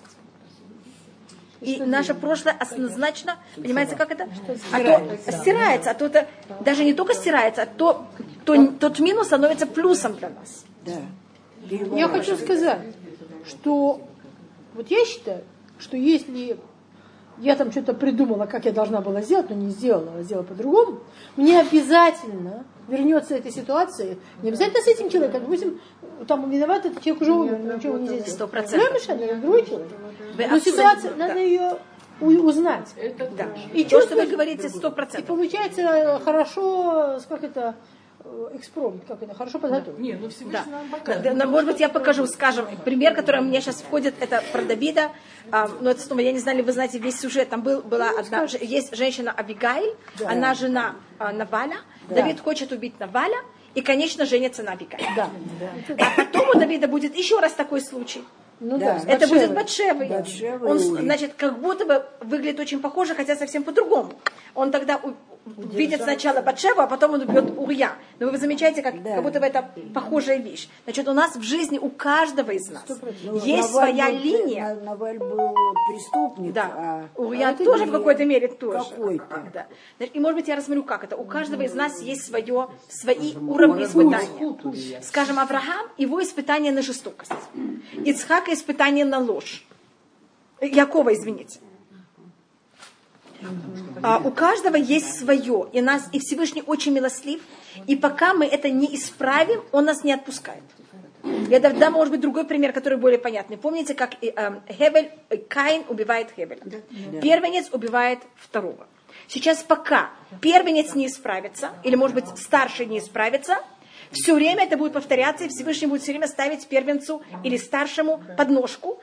И наше прошлое однозначно, понимаете, как это? А то стирается, а то это даже не только стирается, а то, то тот минус становится плюсом для нас. Да. Я хочу сказать, что вот я считаю, что если я там что-то придумала, как я должна была сделать, но не сделала, а сделала по-другому, мне обязательно вернется эта ситуация, не обязательно с этим человеком, допустим, там виноват этот человек уже умер, ничего нельзя сделать. Сто процентов. Это другой человек. Но ситуация, надо ее узнать. Это Да. И И то, что вы говорите, сто И процентов. получается хорошо, как это, э, экспромт, как это, хорошо подготовить. Не, ну Всевышний Да. нам Да, да, может быть, я покажу, скажем, пример, который у меня сейчас входит, это про Давида. А, но это снова, я не знаю, ли вы знаете весь сюжет. Там был, была одна, ж- есть женщина Абигайль, она жена а, Наваля. Давид хочет убить Наваля и, конечно, женится на Абигайль. Да. А потом у Давида будет еще раз такой случай. Ну Да. да, Это будет Батшевой. Батшева Он, значит, как будто бы выглядит очень похоже, хотя совсем по-другому. Он тогда видит сначала Батшеву, а потом он убьет Урья. Но вы замечаете, как, Да. как будто бы это похожая вещь. Значит, у нас в жизни, у каждого из нас Ну, есть Наваль своя был- линия. На- Наваль был преступник, Да. а Урья это тоже в какой-то мере тоже. Какой-то. Да. Значит, И может быть я рассмотрю, как это. У каждого из нас есть свое, свои уровни испытания. Скажем, Авраам, его испытание на жестокость. Ицхака испытание на ложь. Якова, извините. А, у каждого есть свое, и нас и Всевышний очень милослив, и пока мы это не исправим, он нас не отпускает. Я дам, дам, может быть, другой пример, который более понятный. Помните, как э, эм, Хевель, э, Каин убивает Хевеля? Первенец убивает второго. Сейчас пока первенец не исправится, или, может быть, старший не исправится, все время это будет повторяться, и Всевышний будет все время ставить первенцу или старшему подножку.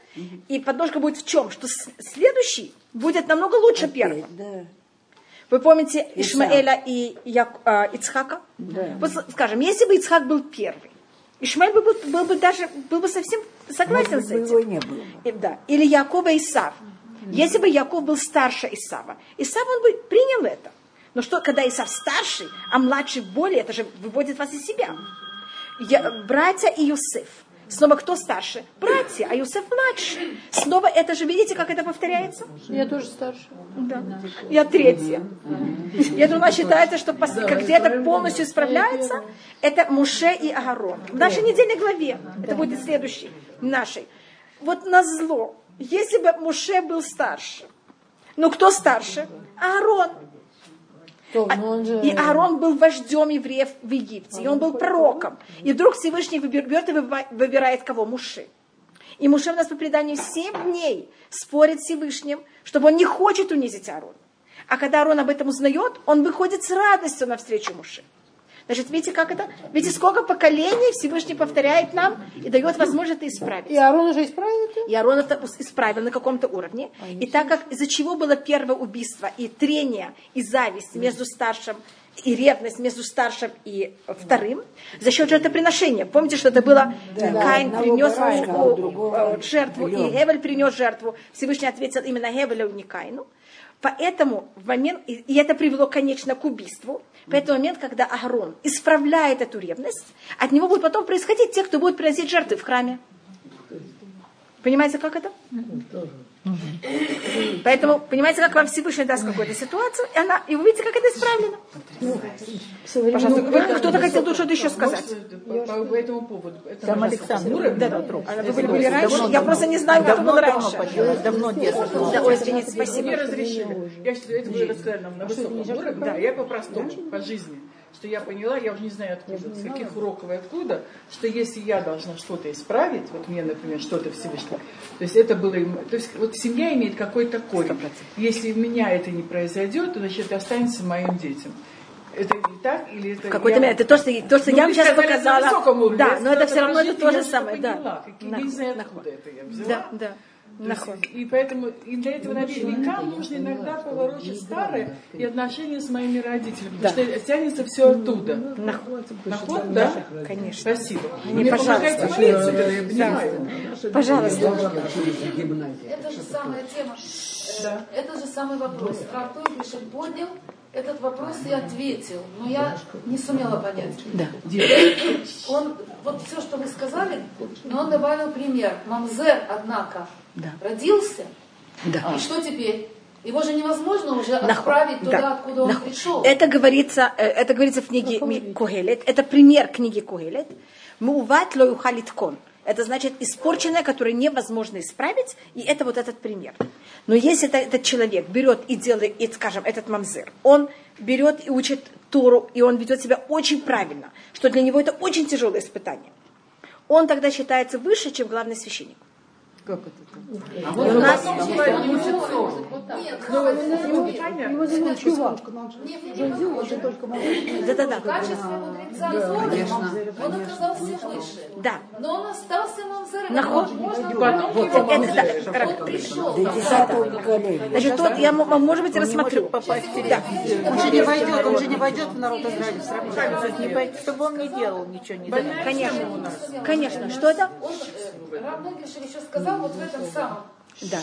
И подножка будет в чем? Что следующий будет намного лучше первого. Вы помните Ишмаэля и Як- а, Ицхака? Вот, скажем, если бы Ицхак был первый, Ишмаэль бы был, был бы даже был бы совсем согласен Может с этим. его не было. бы. И- Да. Или Якова и Исав. Если бы Яков был старше Исава, Исав он бы принял это. Но что, когда Исав старший, а младший более, это же выводит вас из себя. Я- братья и Юсеф. Снова кто старше? Братья, а Юсеф младший. Снова это же, видите, как это повторяется? Я тоже старше. Да. Я третья. У нас считается, что где это полностью исправляется, это Муше и Агарон. В нашей недельной главе, это будет следующий, нашей. Вот на зло, если бы Муше был старше, ну кто старше? Аарон. А- же... И Аарон был вождем евреев в Египте, и он был пророком. И вдруг Всевышний берет и выбирает кого? Муши. И Муше у нас по преданию 7 дней спорит с Всевышним, чтобы он не хочет унизить Аарона. А когда Аарон об этом узнает, он выходит с радостью навстречу Муше. Значит, видите, как это? Видите, сколько поколений Всевышний повторяет нам и дает возможность это исправить. И Аарон уже исправил это? И Аарон это исправил на каком-то уровне. И так как из-за чего было первое убийство, и трение, и зависть между старшим, и ревность между старшим и вторым, за счет жертвоприношения. Помните, что это было? Каин одного принес барашка, у- а другого жертву, и. Гевель принес жертву. Всевышний ответил именно Гевелю, не Каину. Поэтому в момент, и это привело, конечно, к убийству. Поэтому момент, когда Аарон исправляет эту ревность, от него будут потом происходить те, кто будет приносить жертвы в храме. Понимаете, как это? Поэтому, понимаете, как вам Всевышний даст какую-то ситуацию, и, она, и вы видите, как это исправлено. Пожалуйста, кто-то хотел тут что-то еще сказать? Может, по, по этому поводу. Это Там Александр. Да, да, да. А Вы были, были раньше? Я просто не знаю, Давно, было давно раньше. поднялась, давно детство. Да, ой, извините, Мне спасибо. разрешили. Я считаю, это вы рассказали нам на высоком уровне. Да, я по-простому, по жизни. Что я поняла, я уже не знаю откуда, с каких уроков и откуда, что если я должна что-то исправить, вот мне, например, что-то Всевышний, то есть это было, то есть вот семья имеет какой-то корень. Если у меня это не произойдет, то значит это останется моим детям. Это не так или это... В какой-то мере. Это то, что, то, что Ну, я вам сейчас на показала. уровне. Да, но это все равно это то же самое. поняла, Да. как- Я не знаю, откуда это я взяла. Да, да. Есть, и поэтому и для этого наверняка нужно иногда поворочить старое и отношения с моими родителями. Потому что тянется все оттуда. Наход. Наход, да? Конечно. Спасибо. Не, Мне пожалуйста. молиться, я понимаю. Пожалуйста. Это же самая тема. Да. Это же самый вопрос. Артур пишет, поднял этот вопрос и ответил. Но я не сумела понять. Да. Он, вот все, что вы сказали, но он добавил пример. Мамзер, однако, родился. Да. И что теперь? Его же невозможно уже отправить туда, Да. откуда он пришел. Это говорится, э, это говорится в книге Когелет. Это пример книги Когелет. Муват лоюхалиткон. Это значит испорченное, которое невозможно исправить, и это вот этот пример. Но если это, этот человек берет и делает, и, скажем, этот мамзер, он берет и учит Туру, и он ведет себя очень правильно, что для него это очень тяжелое испытание. Он тогда считается выше, чем главный священник. Как это? А И у нас- Ну, зовут чувак. Да-да-да. В качестве мудреца Зори он оказался выше. Да. Но он остался мамзером. Наход. Потом Вот, это да. Он пришел. Значит, тот, я, может быть, рассмотрю. попасть в Да. Он же не войдет, он же не войдет в народ Израиля все равно. Чтобы он не делал ничего, не. Конечно. Конечно. Что это? Э, Нагишев еще сказал вот в этом самом Да.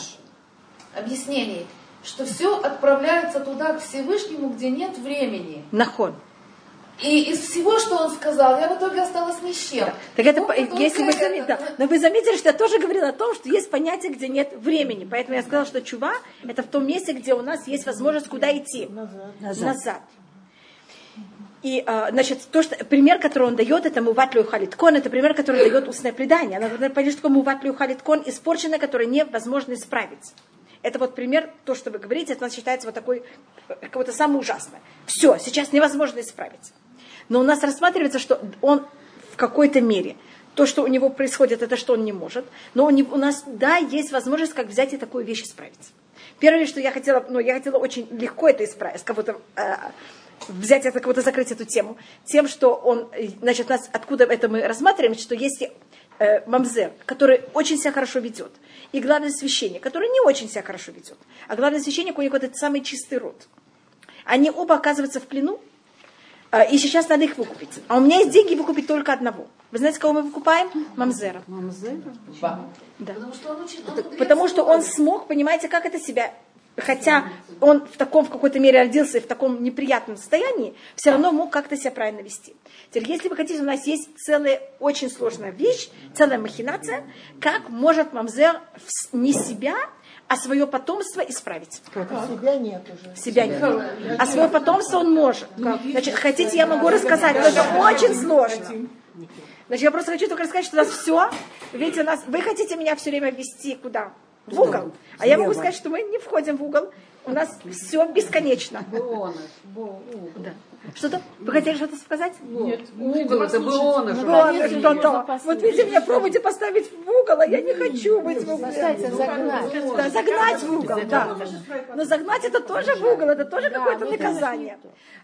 объяснении, что все отправляется туда, к Всевышнему, где нет времени. Нахон. И из всего, что он сказал, я в итоге осталась ни с чем. Так это, Ну, если вы это- заметили, да. но вы заметили, что я тоже говорила о том, что есть понятие, где нет времени. Поэтому я сказала, что чува – это в том месте, где у нас есть возможность куда идти. Назад. Назад. И, а, значит, то, что, пример, который он дает, это муватлю халиткон, это пример, который дает устное предание. Она говорит, понятно, что муватлю халиткон, испорченное, которое невозможно исправить. Это вот пример, то, что вы говорите, это у нас считается вот такой, какое-то самое ужасное. Все, сейчас невозможно исправить. Но у нас рассматривается, что он в какой-то мере, то, что у него происходит, это что он не может. Но у, него- у нас, да, есть возможность, как взять и такую вещь исправить. Первое, что я хотела, ну, я хотела очень легко это исправить, как будто э, взять это, как будто закрыть эту тему, тем, что он, э, значит, нас, откуда это мы рассматриваем, что если э, мамзер, который очень себя хорошо ведет, и главный священник, который не очень себя хорошо ведет, а главный священник, у него этот самый чистый род, они оба оказываются в плену, а, и сейчас надо их выкупить. А у меня есть деньги выкупить только одного. Вы знаете, кого мы выкупаем? Мамзера. Да. Потому что он очень... он Потому что он смог, понимаете, как это себя... Хотя он в таком, в какой-то мере родился и в таком неприятном состоянии, все равно мог как-то себя правильно вести. Теперь, если вы хотите, у нас есть целая очень сложная вещь, целая махинация, как может мамзер вс- не себя, а свое потомство исправить. Себя нет уже. Себя нет. А свое потомство он может. Значит, хотите, я могу рассказать, но это очень сложно. Значит, я просто хочу только рассказать, что у нас все, видите, у нас, вы хотите меня все время вести куда? В угол. А я могу сказать, что мы не входим в угол. У нас все бесконечно. Да. Что-то? Вы хотели что-то сказать? Нет, Угол, это было он. Вот, что-то. Вот видите, меня пробуйте поставить в угол, а я не хочу быть в угле. Кстати, загнать. Да, загнать в угол, да. Но загнать это тоже в угол, это тоже какое-то наказание.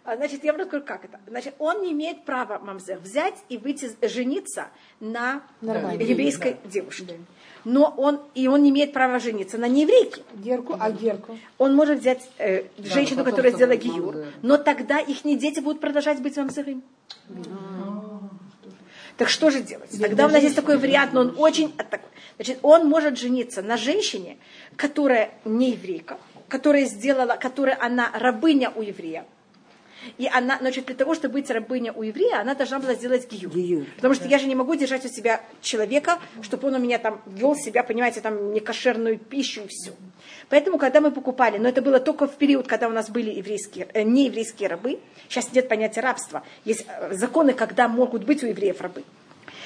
А, Значит, я вам расскажу, как это. Значит, он не имеет права, мамзер, взять и выйти, жениться на еврейской девушке. Но он, и он не имеет права жениться на нееврейке. Герку, а герку? Он может взять э, женщину, потом которая сделала гиюр, но тогда их дети будут продолжать быть мамзерым. Так что же делать? Тогда у нас есть такой вариант, но он очень... Значит, он может жениться на женщине, которая не еврейка, которая сделала, которая она рабыня у еврея. И она, значит, для того, чтобы быть рабыня у еврея, она должна была сделать гиюр. Гиюр, Потому что я же не могу держать у себя человека, чтобы он у меня там вел себя, понимаете, там некошерную пищу и все. Поэтому, когда мы покупали, но это было только в период, когда у нас были еврейские, э, нееврейские рабы, сейчас нет понятия рабства, есть э, законы, когда могут быть у евреев рабы.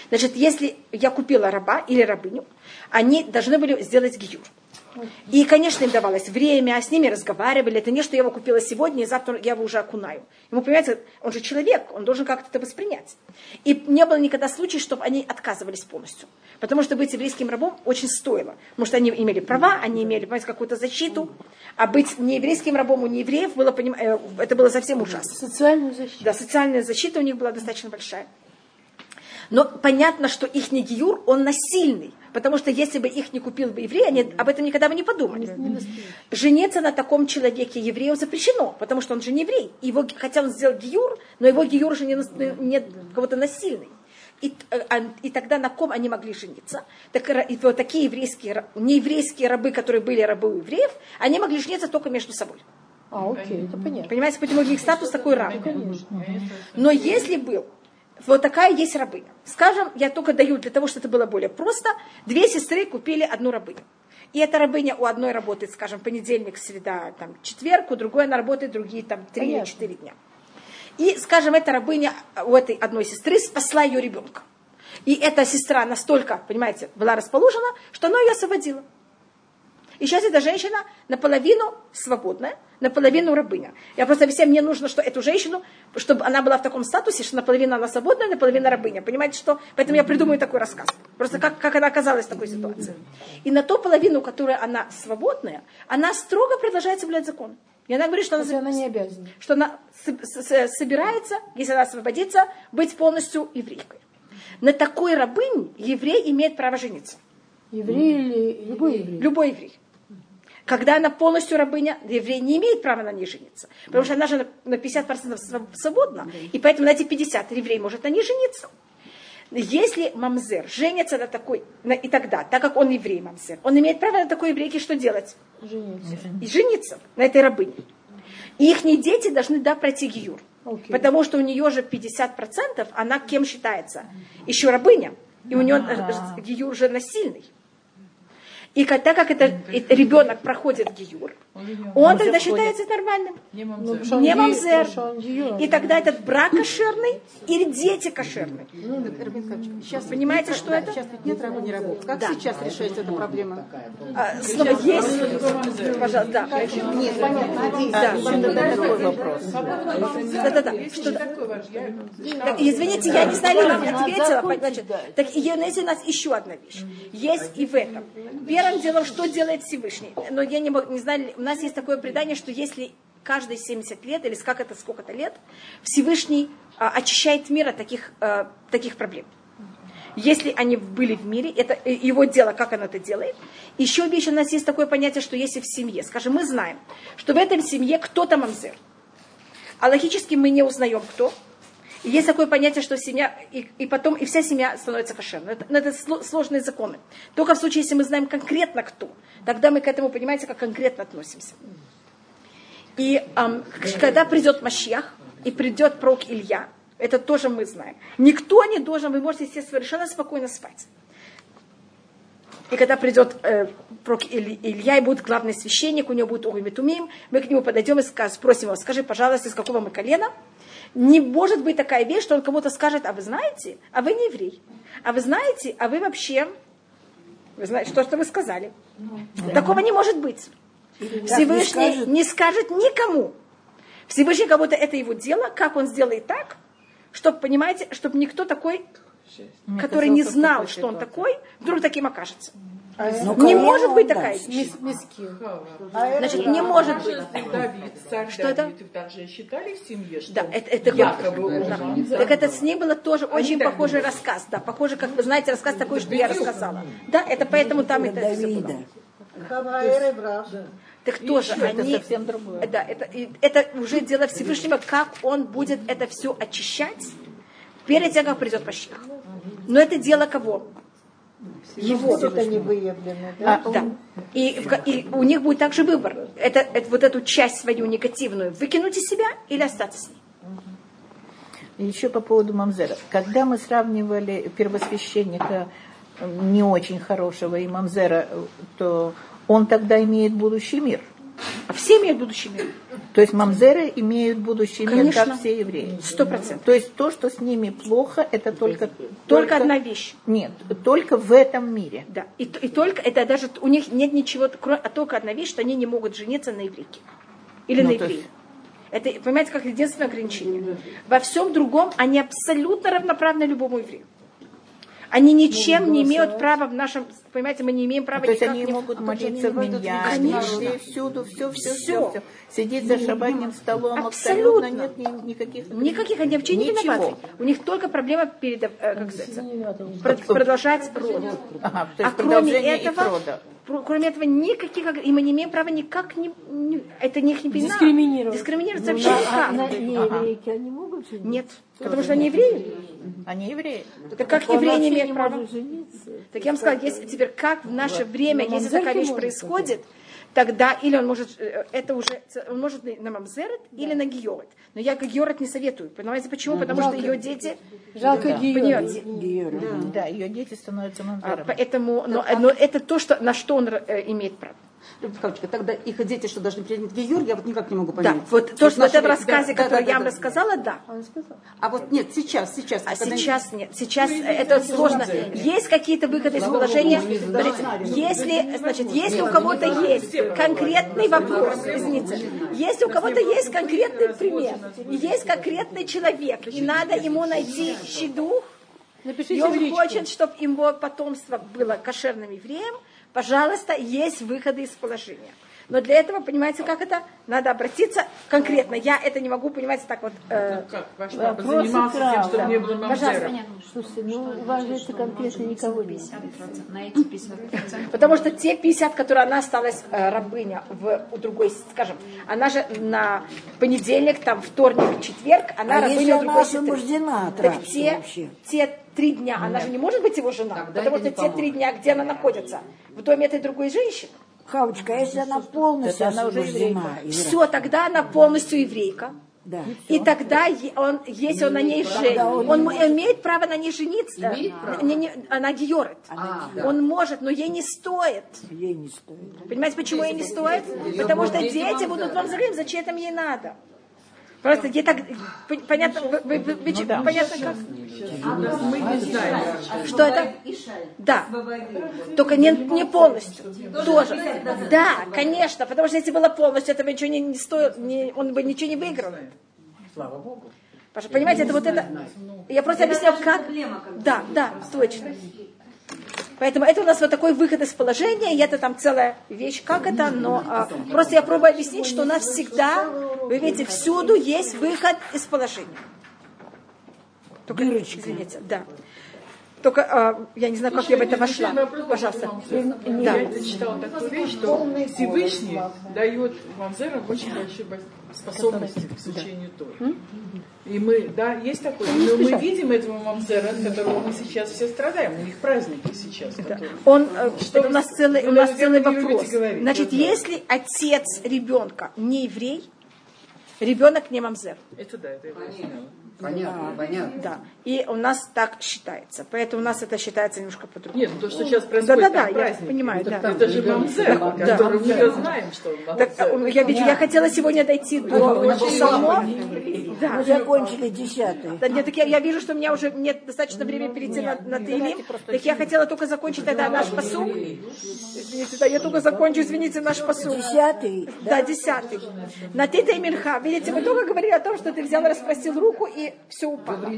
Значит, если я купила раба или рабыню, они должны были сделать гиюр. И, конечно, им давалось время, с ними разговаривали. Это не, что я его купила сегодня, и завтра я его уже окунаю. Ему, понимаете, он же человек, он должен как-то это воспринять. И не было никогда случая, чтобы они отказывались полностью. Потому что быть еврейским рабом очень стоило. Потому что они имели права, они имели, понимаете, какую-то защиту. А быть нееврейским рабом у неевреев было, поним- э, это было совсем ужасно. Социальную защиту. Да, социальная защита у них была достаточно большая. Но понятно, что их не гиюр, он насильный. Потому что если бы их не купил бы еврей, они об этом никогда бы не подумали. Жениться на таком человеке еврею запрещено, потому что он же не еврей. Его, хотя он сделал гиюр, но его гиюр же не, не кого-то насильный. И, а, и тогда на ком они могли жениться? Так, и вот такие еврейские, нееврейские рабы, которые были рабы у евреев, они могли жениться только между собой. А, окей, это понятно. Понимаете, почему их статус такой равный? Но если был, вот такая есть рабыня. Скажем, я только даю для того, чтобы это было более просто. Две сестры купили одну рабыню. И эта рабыня у одной работает, скажем, понедельник, среда, там, четверг, у другой она работает другие там три или четыре дня. И, скажем, эта рабыня у этой одной сестры спасла ее ребенка. И эта сестра настолько, понимаете, была расположена, что она ее освободила. И сейчас эта женщина наполовину свободная, наполовину рабыня. Я просто объясняю, мне нужно, что эту женщину, чтобы она была в таком статусе, что наполовину она свободная, наполовину рабыня. Понимаете, что? Поэтому я придумаю такой рассказ. Просто как, как она оказалась в такой ситуации. И на ту половину, которая она свободная, она строго продолжает соблюдать закон. И она говорит, что она, она не обязана. Что она собирается, если она освободится, быть полностью еврейкой. На такой рабыне еврей имеет право жениться. Еврей или любой еврей? Любой еврей. Когда она полностью рабыня, еврей не имеет права на ней жениться. Потому что она же на 50% свободна. И поэтому на эти 50 еврей может на ней жениться. Если мамзер женится на такой, на, и тогда, так как он еврей мамзер, он имеет право на такой еврейке что делать? Жениться. И жениться на этой рабыне. И их дети должны да, пройти гиюр. Okay. Потому что у нее же 50%, она кем считается? Еще рабыня. И у нее а. гиюр уже насильный. И так как это ребенок проходит гиюр, он тогда считается нормальным. Не мамзер. Мамзер. И тогда этот брак кошерный или дети кошерные. Сейчас понимаете, что это? Сейчас ведь нет рабов, не рабов. Как да. сейчас решается эта проблема? А, слово есть. Пожалуйста, да. Нет, понятно. Да. Такой вопрос. Да, да, да. Что извините, я не знаю, вам ответила. Значит, так и есть у нас еще одна вещь. Есть и в этом. Первым делом, что делает Всевышний? Но я не, не знаю, у нас есть такое предание, что если каждые 70 лет, или как это сколько-то лет, Всевышний а, очищает мир от таких, а, таких проблем. Если они были в мире, это его дело, как он это делает. Еще вещь, у нас есть такое понятие, что если в семье, скажем, мы знаем, что в этом семье кто-то мамзер, а логически мы не узнаем, кто, и есть такое понятие, что семья, и, и потом и вся семья становится кошерной. Это, это сложные законы. Только в случае, если мы знаем конкретно кто, тогда мы к этому, понимаете, как конкретно относимся. И эм, когда придет Машьях, и придет пророк Илья, это тоже мы знаем. Никто не должен, вы можете себе совершенно спокойно спать. И когда придет э, пророк Илья и будет главный священник, у него будет Тумим, мы к нему подойдем и спросим его, скажи, пожалуйста, из какого мы колена? Не может быть такая вещь, что он кому-то скажет, а вы знаете, а вы не еврей. А вы знаете, а вы вообще, вы знаете, что, что вы сказали. Да. Такого не может быть. Всевышний не скажет. не скажет никому. Всевышний как будто это его дело, как он сделает так, чтобы, понимаете, чтобы никто такой, Мне который не знал, что он такой, вдруг таким окажется. Ну, не может быть такая вещь. А Значит, не может быть. Давид, царь что это? также считали в семье, что да, это, это якобы да. Так это с ней было тоже очень похожий рассказ. Да, похоже, как вы знаете, рассказ такой, что я рассказала. Да, это поэтому там это, все было. Так тоже они... Это совсем другое. Да, это, это уже дело Всевышнего, как он будет это все очищать перед тем, как придет Пащах. Но это дело кого? Его. Это не выявлено, да? А, да. И, и у них будет также выбор. Это, это, вот эту часть свою негативную выкинуть из себя или остаться с ней. И еще по поводу Мамзера. Когда мы сравнивали первосвященника не очень хорошего и Мамзера, то он тогда имеет будущий мир. А все имеют будущий мир. То есть мамзеры имеют будущий Конечно. мир, как все евреи. Сто процентов. То есть то, что с ними плохо, это только... Только, только одна вещь. Нет, только в этом мире. Да, и, и только, это даже, у них нет ничего, кроме, а только одна вещь, что они не могут жениться на еврейке. Или ну, на евреи. Есть... Это, понимаете, как единственное ограничение. Во всем другом они абсолютно равноправны любому еврею. Они ничем ну, не имеют права в нашем, понимаете, мы не имеем права То есть они не могут молиться в миньяне, всюду, все, все, все, все. Сидеть за шабатным столом, абсолютно, нет никаких... Никаких, они вообще не виноваты. У них только проблема перед, э, как сказать, продолжать род. Ага, то есть а кроме этого, кроме этого, никаких, и мы не имеем права никак не, не это не их не вина. Дискриминировать. Дискриминировать ну, вообще никак. На, не еврейки они могут? Нет, потому что они евреи. Они евреи. Так как евреи не имеют права? Так я вам сказала, если теперь как в наше время, если такая вещь происходит, тогда или он может, э, это уже, он может на мамзерет да. или на гиорет. Но я гиорет не советую. Понимаете почему? Потому жалко, что ее дети... Жалко да. гиорет. Да. да, ее дети становятся мамзерами. А, поэтому, но, но это то, что, на что он э, имеет право. Тогда их дети что должны принять Гиюр, я вот никак не могу Да, понять. вот то, что в этом рассказе, да, который да, я вам да, рассказала, да. А вот нет, сейчас, сейчас. А сейчас нет. Сейчас это сложно. Есть какие-то выходы из положения. Если, значит, если у кого-то есть конкретный вопрос, извините, если у кого-то есть конкретный пример, и есть конкретный человек, и надо ему найти щеду, и Напишите он в хочет, чтобы его потомство было кошерным евреем, пожалуйста, есть выходы из положения. Но для этого, понимаете, как это? Надо обратиться конкретно. Я это не могу, понимаете, так вот. э, Как ваш папа занимался тем, правда. чтобы не было Пожалуйста. Слушайте, ну у вас же это конкретно никого нет. На эти 50%. Потому что те 50, которые она осталась э, рабыня в у другой, скажем, она же на понедельник, там вторник, четверг, она А рабыня если у другой сестры. Так те, вообще? те три дня, она же не может быть его жена, Тогда потому что не те три дня, где она находится, в доме этой другой женщины. Хавочка, а если она полностью Это она уже из Все, тогда она полностью еврейка. Да. И тогда, е- он, если он на ней женит, он, м- имеет право на ней жениться. Право? Не- не- она георет. А, да. Он может, но ей не стоит. Ей не стоит. Понимаете, почему ей не стоит? Потому что дети будут вам зрым, зачем это ей надо? Просто ей так, пон- понятно, вы- вы- вы- вы- понятно как? Мы не знаем. Что это? Да. Только не, не полностью. Тоже. Да, конечно, потому что если было полностью, это бы ничего не, не стоило, не- он бы ничего не выиграл. Слава Богу. Паша, понимаете, это вот это... Я просто объясняю, как... Да, да, точно. Поэтому это у нас вот такой выход из положения, и это там целая вещь, как это, но а, просто я пробую объяснить, что у нас всегда, вы видите, всюду есть выход из положения. Только, извините, да. Только а, я не знаю, как я в это вошла. Пожалуйста. Я это читала такую вещь, что Всевышний дает мамзерам очень большие способности к изучению Торы. И мы, да, есть такое. Но мы видим этого мамзера, от которого мы сейчас все страдаем. У них праздники сейчас. которые- Он, э, Что это у нас целый, вы, у нас целый вопрос. говорить, Значит, знаю. если отец ребенка не еврей, ребенок не мамзер. Это да, это я Понятно, понятно. Да. И у нас так считается. Поэтому у нас это считается немножко по-другому. Нет, ну то, что сейчас происходит, Да-да-да, там я праздники. понимаю, это, да. это же мамзер, Да. который мы знаем, что он Так, мамзер. э, я, видите, я хотела сегодня дойти до псалмов. Да. Мы закончили десятый. Да, нет, так я, я вижу, что у меня уже нет достаточно времени перейти на, на Таилим. Так я хотела только закончить тогда наш посуг. Извините, да, я только закончу, извините, наш посуг. Десятый. Да, десятый. На Тита и Минха. Видите, мы только говорили о том, что ты взял, распростил руку, и все упало.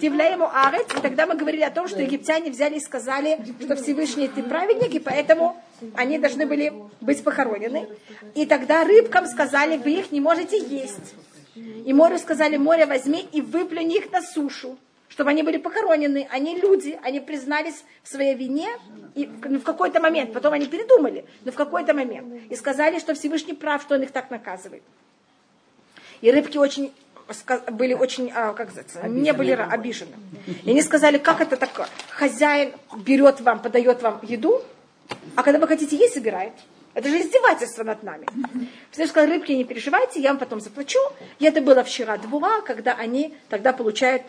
Тивля ему арец, и тогда мы говорили о том, что египтяне взяли и сказали, что Всевышний ты праведник, и поэтому они должны были быть похоронены. И тогда рыбкам сказали, вы их не можете есть. И морю сказали, море возьми и выплюнь их на сушу, чтобы они были похоронены. Они люди, они признались в своей вине, и ну, в какой-то момент, потом они передумали, но в какой-то момент. И сказали, что Всевышний прав, что он их так наказывает. И рыбки очень были очень, а, как называется, не были обижены. И они сказали, как это такое? Хозяин берет вам, подает вам еду, а когда вы хотите есть, собирает. Это же издевательство над нами. Всевышний сказал, рыбки, не переживайте, я вам потом заплачу. И это было вчера двуа, когда они тогда получают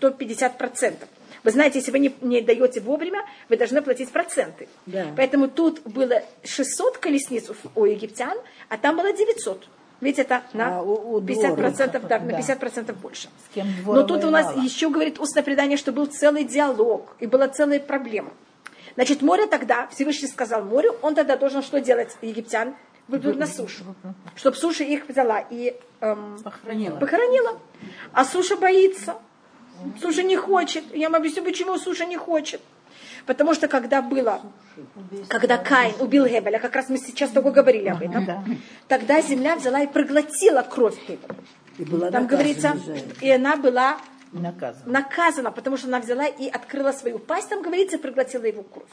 150%. Вы знаете, если вы не, не даете вовремя, вы должны платить проценты. Да. Поэтому тут было 600 колесниц у, у египтян, а там было 900. Ведь это на А у- у 50%, да, на Да. 50% больше. Но тут у нас еще говорит устное предание, что был целый диалог, и была целая проблема. Значит, море тогда, Всевышний сказал морю, он тогда должен что делать, египтян? Выплюнуть на сушу. Чтобы суша их взяла и эм, Похоронила. похоронила. А суша боится. Суша не хочет. Я вам объясню, почему суша не хочет. Потому что когда было, когда Каин убил Гебеля, как раз мы сейчас только говорили об этом, Да. тогда земля взяла и проглотила кровь Гебеля. И была Там наказана говорится, и она была Наказан. наказана, потому что она взяла и открыла свою пасть, там говорится, и проглотила его кровь.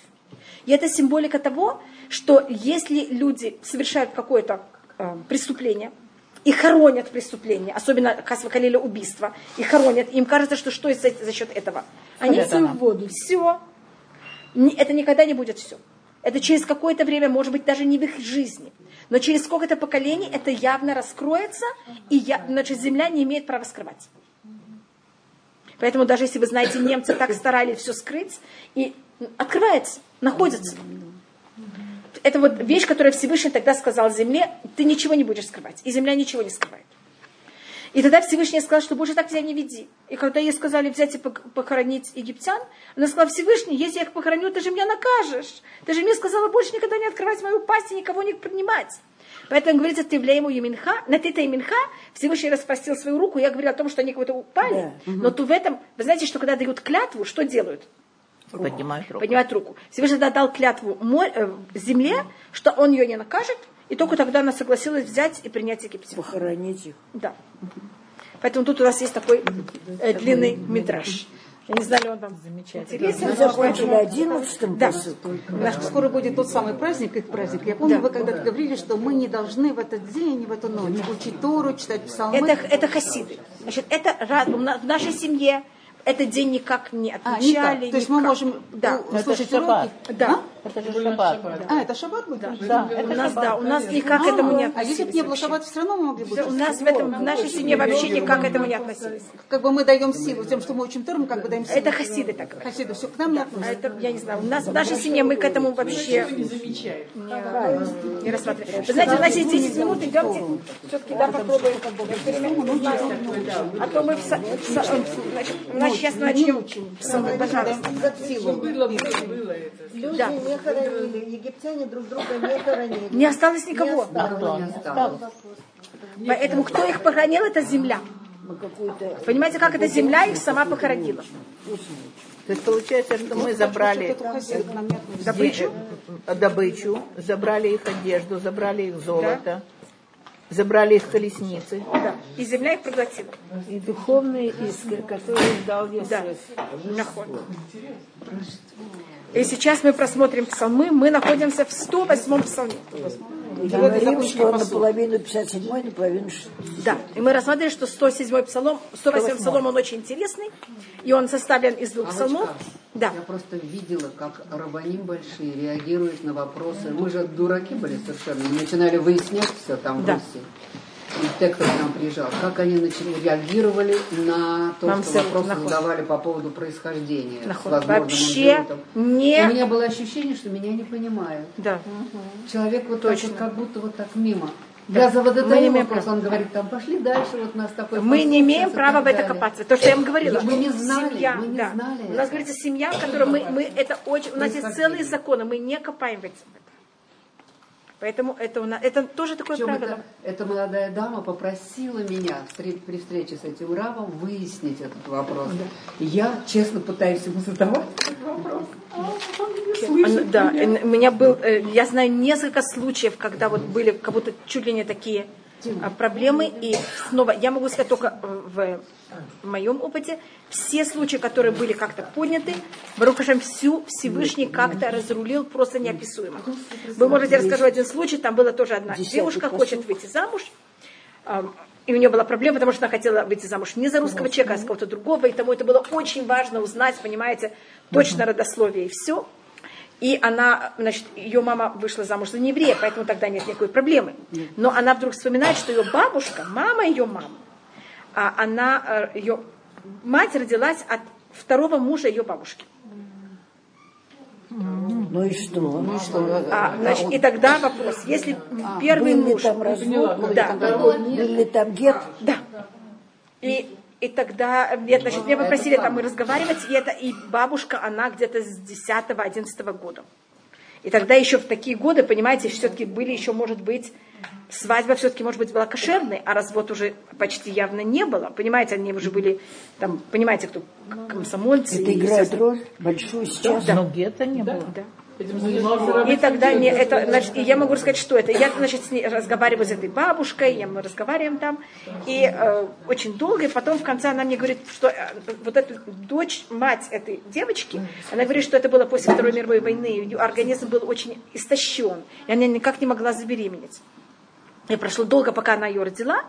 И это символика того, что если люди совершают какое-то э, преступление, и хоронят преступление, особенно Хасвакалиля убийство, и хоронят, им кажется, что что за, за счет этого? Они Ходят она. в воду. Все. Это никогда не будет все. Это через какое-то время, может быть, даже не в их жизни. Но через сколько-то поколений это явно раскроется, и я, значит, земля не имеет права скрывать. Поэтому даже если вы знаете, немцы так старались все скрыть, и открывается, находится. это вот вещь, которую Всевышний тогда сказал земле, ты ничего не будешь скрывать. И земля ничего не скрывает. И тогда Всевышний сказал, что больше так тебя не веди. И когда ей сказали взять и похоронить египтян, она сказала, Всевышний, если я их похороню, ты же меня накажешь. Ты же мне сказала больше никогда не открывать мою пасть и никого не принимать. Поэтому говорится, ты ему Еминха, на ты Еминха, Всевышний распростил свою руку, я говорила о том, что они кого-то упали, да. но то в этом, вы знаете, что когда дают клятву, что делают? Поднимают руку. Поднимают руку. Всевышний дал клятву э, земле, что он ее не накажет, и только тогда она согласилась взять и принять египтян. Похоронить их. Да. Поэтому тут у нас есть такой э, длинный метраж. Я не знаю, ли он вам интересен. Мы закончили одиннадцатым да. Скоро будет тот самый праздник, их праздник. Я помню, да. вы когда-то говорили, что мы не должны в этот день, в эту ночь учить Тору, читать псалмы. Это, это хасиды. Значит, это в нашей семье этот день никак не отмечали. А, никак. То есть мы можем да. слушать уроки? Да. Это же шаббат. А, это шаббат будет? Да, да это у нас, да, у нас никак к этому не относились. А если бы не было шаббата, все равно мы могли бы У нас в, этом, в нашей семье вообще никак к этому не относились. Как бы мы даем силу тем, что мы учим Тору, мы как бы даем силу. Это хасиды так говорят. Хасиды, все к нам не относятся. Это, я не знаю, у нас в нашей семье мы к этому вообще не. Не, рассматриваем. Вы знаете, у нас есть 10 минут, идемте, все-таки да, попробуем. А то мы в, значит, у нас сейчас начнем. Пожалуйста. Было, было, было это. Люди да. не хоронили, египтяне друг друга не хоронили. Не осталось никого. Не осталось. Не осталось. Поэтому кто их похоронил, это земля. Понимаете, как эта земля их сама похоронила? То есть получается, что мы забрали добычу, добычу, забрали их одежду, забрали их золото, да? забрали их колесницы. Да. И земля их проглотила. И духовные искры, которые дал Иосиф. Да. И сейчас мы просмотрим псалмы. Мы находимся в 108 псалме. И говорим, что наполовину 57 наполовину 60. Да, и мы рассмотрели, что 107 псалом, 108 псалом, он очень интересный, и он составлен из двух псалмов. Да. Я просто видела, как рабаним большие реагируют на вопросы. Мы же дураки были совершенно, мы начинали выяснять все там да. в Руси и те, кто к нам приезжал, как они начали, реагировали на то, Нам что вопросы наход. задавали по поводу происхождения. Вообще не... У меня было ощущение, что меня не понимают. Да. Человек вот Точно. так вот, как будто вот так мимо. Да. Я за вот это мы не имеем вопрос, он говорит, там пошли дальше, вот нас такой Мы не имеем права в это копаться. То, что я вам говорила. Мы не знали, семья, мы не да. знали. У нас говорится семья, в которой мы, мы это очень, у нас есть целые законы, мы не копаем в этом. Поэтому это, у нас, это тоже такое Причем правило. Это, эта молодая дама попросила меня при встрече с этим рабом выяснить этот вопрос. Да. Я честно пытаюсь ему задавать этот вопрос. А, да, у меня был, э, я знаю несколько случаев, когда вот были как будто чуть ли не такие проблемы. И снова, я могу сказать только в моем опыте, все случаи, которые были как-то подняты, Барукашем всю Всевышний как-то разрулил просто неописуемо. Вы можете расскажу один случай, там была тоже одна девушка, хочет выйти замуж, и у нее была проблема, потому что она хотела выйти замуж не за русского человека, а с кого-то другого, и тому это было очень важно узнать, понимаете, точно родословие и все. И она, значит, ее мама вышла замуж за нееврея, поэтому тогда нет никакой проблемы. Но она вдруг вспоминает, что ее бабушка, мама ее мамы, а она, э, ее мать родилась от второго мужа ее бабушки. Ну и что? Ну и что? А, значит, и тогда вопрос, если а, первый был муж... там развод, да. был ли там гет? Да. И, и тогда, нет, значит, меня попросили там и разговаривать, и это, и бабушка, она где-то с 10-11 года. И тогда еще в такие годы, понимаете, все-таки были еще, может быть, свадьба все-таки, может быть, была кошерной, а развод уже почти явно не было. Понимаете, они уже были, там, понимаете, кто комсомольцы. Это играет роль большую сейчас. Да. Но где-то не да, было. Да. И тогда не, это, значит, и я могу рассказать, что это. Я, значит, с ней разговариваю с этой бабушкой, я, мы разговариваем там, и э, очень долго, и потом в конце она мне говорит, что э, вот эта дочь, мать этой девочки, она говорит, что это было после Второй мировой войны, ее организм был очень истощен, и она никак не могла забеременеть. И прошло долго, пока она ее родила.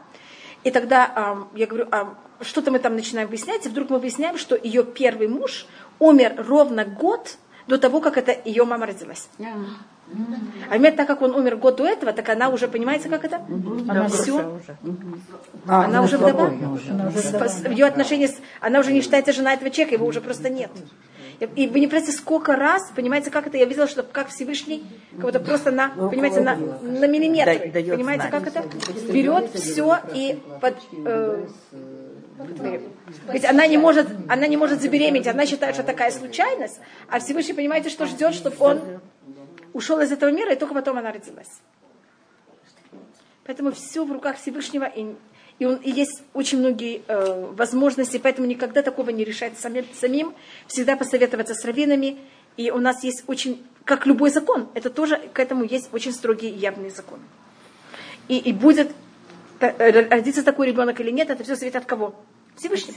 И тогда э, я говорю, а что-то мы там начинаем выяснять, и вдруг мы выясняем, что ее первый муж умер ровно год до того, как это ее мама родилась. А именно так как он умер год до этого, так она уже, понимаете, как это? Она все. Уже. А, она, уже вдова. Ее отношения, с... она уже не считается жена этого человека, его уже просто нет. И вы не представляете, сколько раз, понимаете, как это, я видела, что как Всевышний, как будто просто на, понимаете, на, на миллиметр, понимаете, как это, берет все и под, э, ведь она не может, она не может забеременеть, она считает, что такая случайность, а Всевышний, понимаете, что ждет, чтобы он ушел из этого мира, и только потом она родилась. Поэтому все в руках Всевышнего, и, и, он, и есть очень многие э, возможности, поэтому никогда такого не решать самим, самим, всегда посоветоваться с раввинами, и у нас есть очень, как любой закон, это тоже, к этому есть очень строгие и явные законы. И, и будет родится такой ребенок или нет, это все зависит от кого? Всевышний.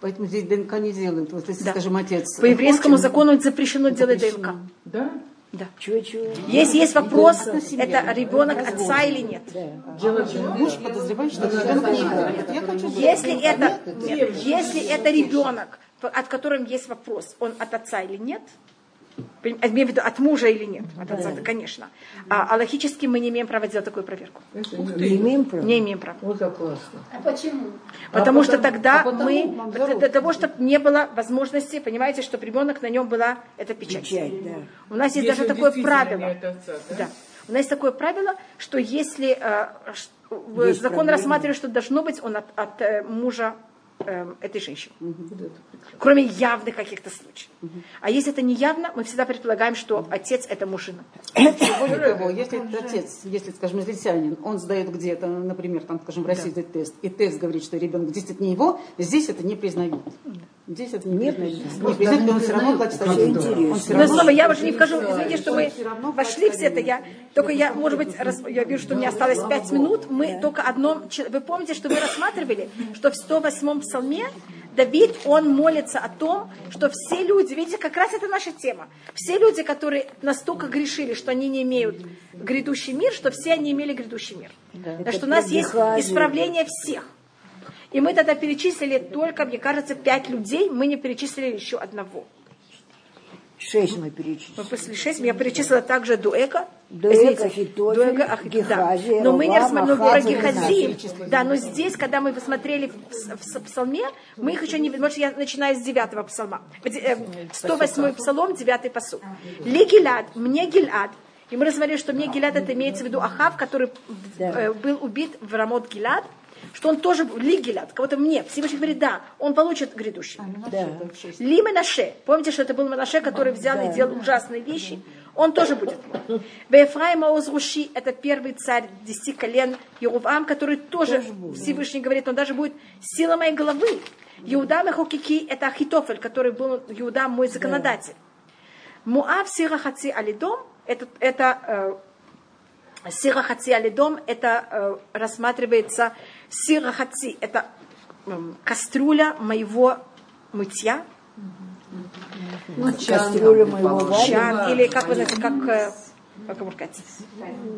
Поэтому здесь ДНК не делают. Вот если, Да. скажем, отец... По еврейскому закону запрещено делать ДНК. Да? Да. Чего-чего? Если есть вопрос, это ребенок отца или нет. Муж подозревает, что ребенок не его. Я хочу Если это, нет, если это ребенок, от которым есть вопрос, он от отца или нет, имею в виду от мужа или нет, от отца, да, конечно. А, а логически мы не имеем права делать такую проверку. Не имеем права? Не имеем права. Вот как классно. А почему? Потому что потому- тогда а потому, мы, для того, чтобы не было возможности, понимаете, чтобы ребенок на нем была эта печать. Печать, да. У нас есть Если даже такое правило. отца, да? Да. У нас есть такое правило, что если э, Есть закон проблема. рассматривает, что должно быть, он от, от, э, мужа э, этой женщины. Кроме явных каких-то случаев. А если это не явно, мы всегда предполагаем, что отец это мужчина. Более того, если этот отец, если, скажем, израильтянин, он сдает где-то, например, там, скажем, в России сдает тест, и тест говорит, что ребенок действительно не его, здесь это не признают. Здесь это не, признают. Не признают, но он все равно платит алименты. Он все Но равно- я уже не вхожу, извините, что мы вошли все это. Я, только я, может быть, раз- я вижу, что мне осталось пять минут. Мы только одно... ч- Вы помните, что мы рассматривали, что в 108-м псалме Давид, он молится о том, что все люди, видите, как раз это наша тема. Все люди, которые настолько грешили, что они не имеют грядущий мир, что все они имели грядущий мир. Да, что у нас есть исправление всех. И мы тогда перечислили только, мне кажется, пять людей, мы не перечислили еще одного. Шесть мы перечислили. Мы после шесть, я перечислила также Дуэка. Дуэка, Ахитофель, Дуэка, Ахит- Гехазия, да. Но мы не рассмотрели Ахаз, Гехази. Да, но здесь, когда мы посмотрели в, в с- псалме, мы их еще не... Может, я начинаю с девятого псалма. Где, э, 108 псалом, девятый посуд. Ли Гилад, мне Гилад. И мы рассмотрели, что мне Гилад, это имеется в виду Ахав, который э, был убит в Рамот Гилад, что он тоже был Ли Гилад, кого-то мне. Всевышний говорит, да, он получит грядущий. Да. Ли Менаше. Помните, что это был Менаше, который взял и делал ужасные вещи? Он тоже будет. Бефраима Озруши, это первый царь десяти колен Ерувам, который тоже, Всевышний говорит, он даже будет сила моей головы. Иуда Мехокики, это Ахитофель, который был Иуда мой законодатель. Муав Сира Хаци Алидом, это, это э, Сира Хаци Алидом, это э, рассматривается Сира Хаци, это м, кастрюля моего мытья, Ну, Кастрюля моего варенья. чан, или как вы знаете, как, э, как его сказать?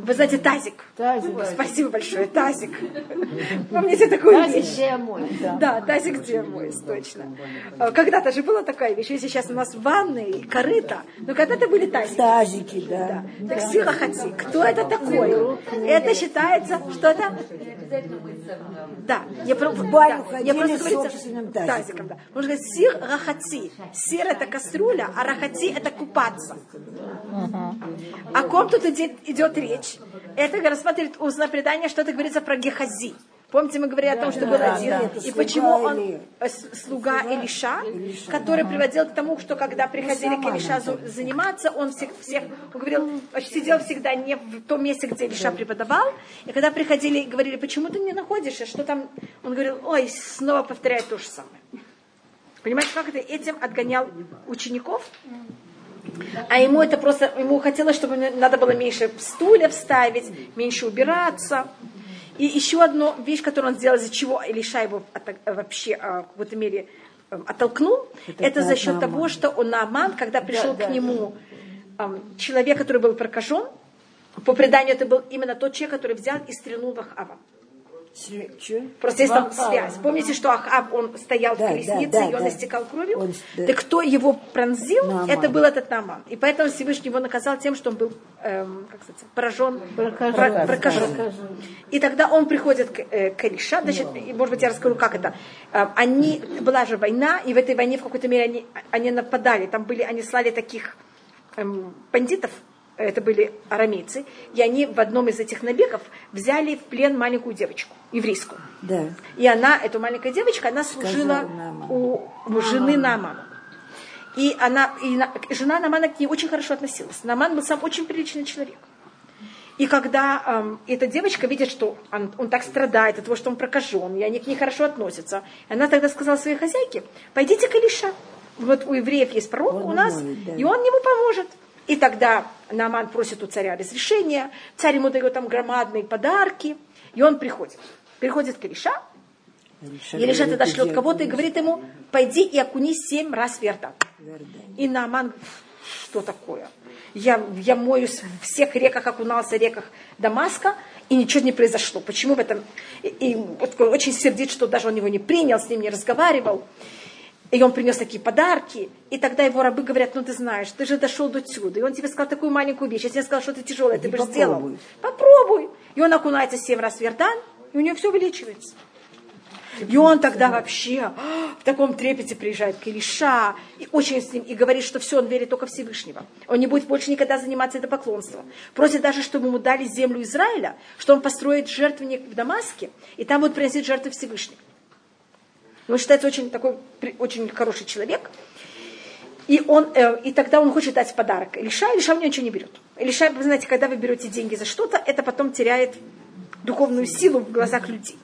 Вы знаете, тазик. Тазик. Спасибо большое, тазик. Помните такую Тазик, вещь? где мой, да. Да, тазик, где мой, точно. Э, Когда-то же была такая вещь, если сейчас у нас ванны и корыто, но когда-то были тазики. Тазики, да. Так сила хати. Кто это такой? Это считается, что это... Да, я, про, В баню да, я просто собственным тазиком. тазиком. Да. Можно сказать сир рахати. Сир это кастрюля, а рахати это купаться. О ком тут идет, речь? Это рассматривает устное предание, что это говорится про Гехази. Помните, мы говорили о том, что был да, один, да, и почему он, Или- э, слуга Илиша, который приводил к тому, что когда приходили к Илиша зу- заниматься, он всех, всех он говорил, э, сидел всегда не в том месте, где Илиша преподавал, и когда приходили и говорили, почему ты не находишься, что там, он говорил, ой, снова повторяет то же самое. Понимаете, как это этим отгонял учеников? А ему это просто, ему хотелось, чтобы надо было меньше стульев ставить, меньше убираться. И еще одна вещь, которую он сделал, из-за чего Илиша его вообще а, в какой-то мере эм, оттолкнул, это, Это за счет того, Наамана. что он Нааман, когда пришел да, к да. нему эм, человек, который был прокажен, по преданию это был именно тот человек, который взял и стрельнул в Ахава. Просто есть там связь. Помните, что Ахав, он стоял в колеснице, да, да, и он да. истекал кровью? Он, да. Так кто его пронзил, Нааман. это был этот Наман. И поэтому Всевышний его наказал тем, что он был, эм, как сказать, поражен, прокажен. Про, прокажен. прокажен. И тогда он приходит к, э, к Илиша, значит, no. может быть, я расскажу, как это. Э, они, была же война, и в этой войне в какой-то мере они, они нападали. Там были, они слали таких эм, бандитов, это были арамейцы, и они в одном из этих набегов взяли в плен маленькую девочку, еврейскую. Да. И она, эта маленькая девочка, она служила у, у жены Наамана. И, она, и на, жена Намана к ней очень хорошо относилась. Наман был сам очень приличный человек. И когда эм, эта девочка видит, что он, он так страдает от того, что он прокажен, и они к ней хорошо относятся, она тогда сказала своей хозяйке, пойдите к Илиша. Вот у евреев есть пророк он у нас, может, да. и он ему поможет. И тогда Наман просит у царя разрешения, царь ему дает там громадные подарки, и он приходит. Приходит к Илиша, и Илиша тогда шлет кого-то и говорит ему, пойди и окунись семь раз в Иордан. И Наман, что такое? Я, я моюсь в всех реках, окунался в реках Дамаска, и ничего не произошло. Почему в этом? И, и вот очень сердит, что даже он его не принял, с ним не разговаривал. И он принес такие подарки. И тогда его рабы говорят, ну ты знаешь, ты же дошел до сюда. И он тебе сказал такую маленькую вещь. Если я сказал, что это тяжелое, ты бы сделал. Попробуй. И он окунается семь раз в Иордан, и у него все увеличивается. И он тогда вообще в таком трепете приезжает к Илиша, и очень с ним, и говорит, что все, он верит только Всевышнего. Он не будет больше никогда заниматься это поклонством. Просит даже, чтобы ему дали землю Израиля, что он построит жертвенник в Дамаске, и там будет приносить жертвы Всевышнего. Он считается очень такой, очень хороший человек. И, он, э, и тогда он хочет дать подарок. Илиша, Илиша у него ничего не берет. Илиша, вы знаете, когда вы берете деньги за что-то, это потом теряет духовную силу в глазах людей.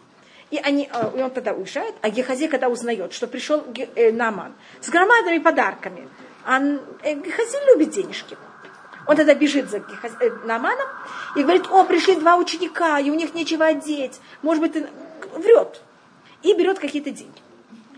И, они, э, и он тогда уезжает, а Гехази, когда узнает, что пришел э, Наман с громадными подарками, а э, Гехази любит денежки. Он тогда бежит за Гехази, э, Наманом и говорит, о, пришли два ученика, и у них нечего одеть. Может быть, ты... врет. И берет какие-то деньги.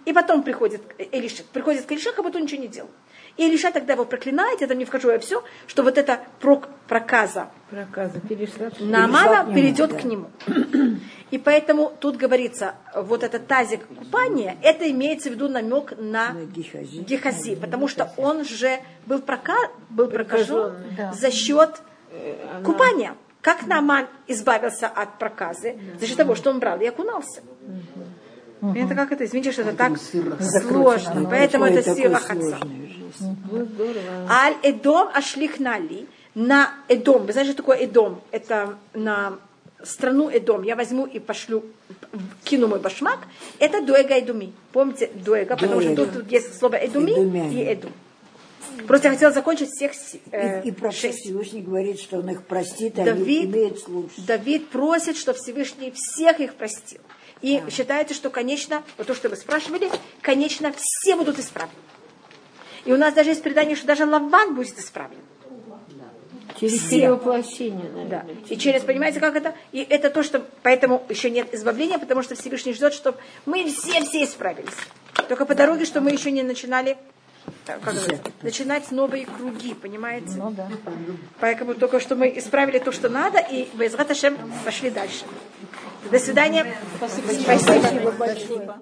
И потом приходит Элиша, приходит к Элише, как будто он ничего не делал. И Элиша тогда его проклинает, я там не вхожу, я все, что вот эта прок, проказа, проказа перешла, Наамана перейдет да. к нему. И поэтому тут говорится, вот этот тазик купания, это имеется в виду намек на, на Гехази. Гехази, потому что он же был, прока, был прокажен да. за счет э, Она... купания. Как Наман избавился от проказы? За счет того, что он брал и окунался. Угу. Это как это, извините, что это так сложно. Поэтому это сила хаца. Аль Эдом Ашлих Нали. На Эдом. Вы знаете, что такое Эдом? Это на страну Эдом. Я возьму и пошлю, кину мой башмак. Это Дуэга Эдуми. Помните Дуэга? Потому что тут, тут есть слово Эдуми и Эдум. Просто я хотела закончить всех э, И, и про шесть. Всевышний говорит, что он их простит, а Давид, они имеют слушать. Давид просит, что Всевышний всех их простил. И да. считается, что, конечно, вот то, что вы спрашивали, конечно, все будут исправлены. И у нас даже есть предание, что даже Лаван будет исправлен. Через перевоплощение, Да. И через, понимаете, как это? И это то, что поэтому еще нет избавления, потому что Всевышний ждет, чтобы мы все-все исправились. Только по дороге, что мы еще не начинали как говорится, начинать новые круги, понимаете? Ну да. Поэтому только что мы исправили то, что надо, и Безрат Ашем пошли дальше. До свидания. Спасибо, Спасибо большое.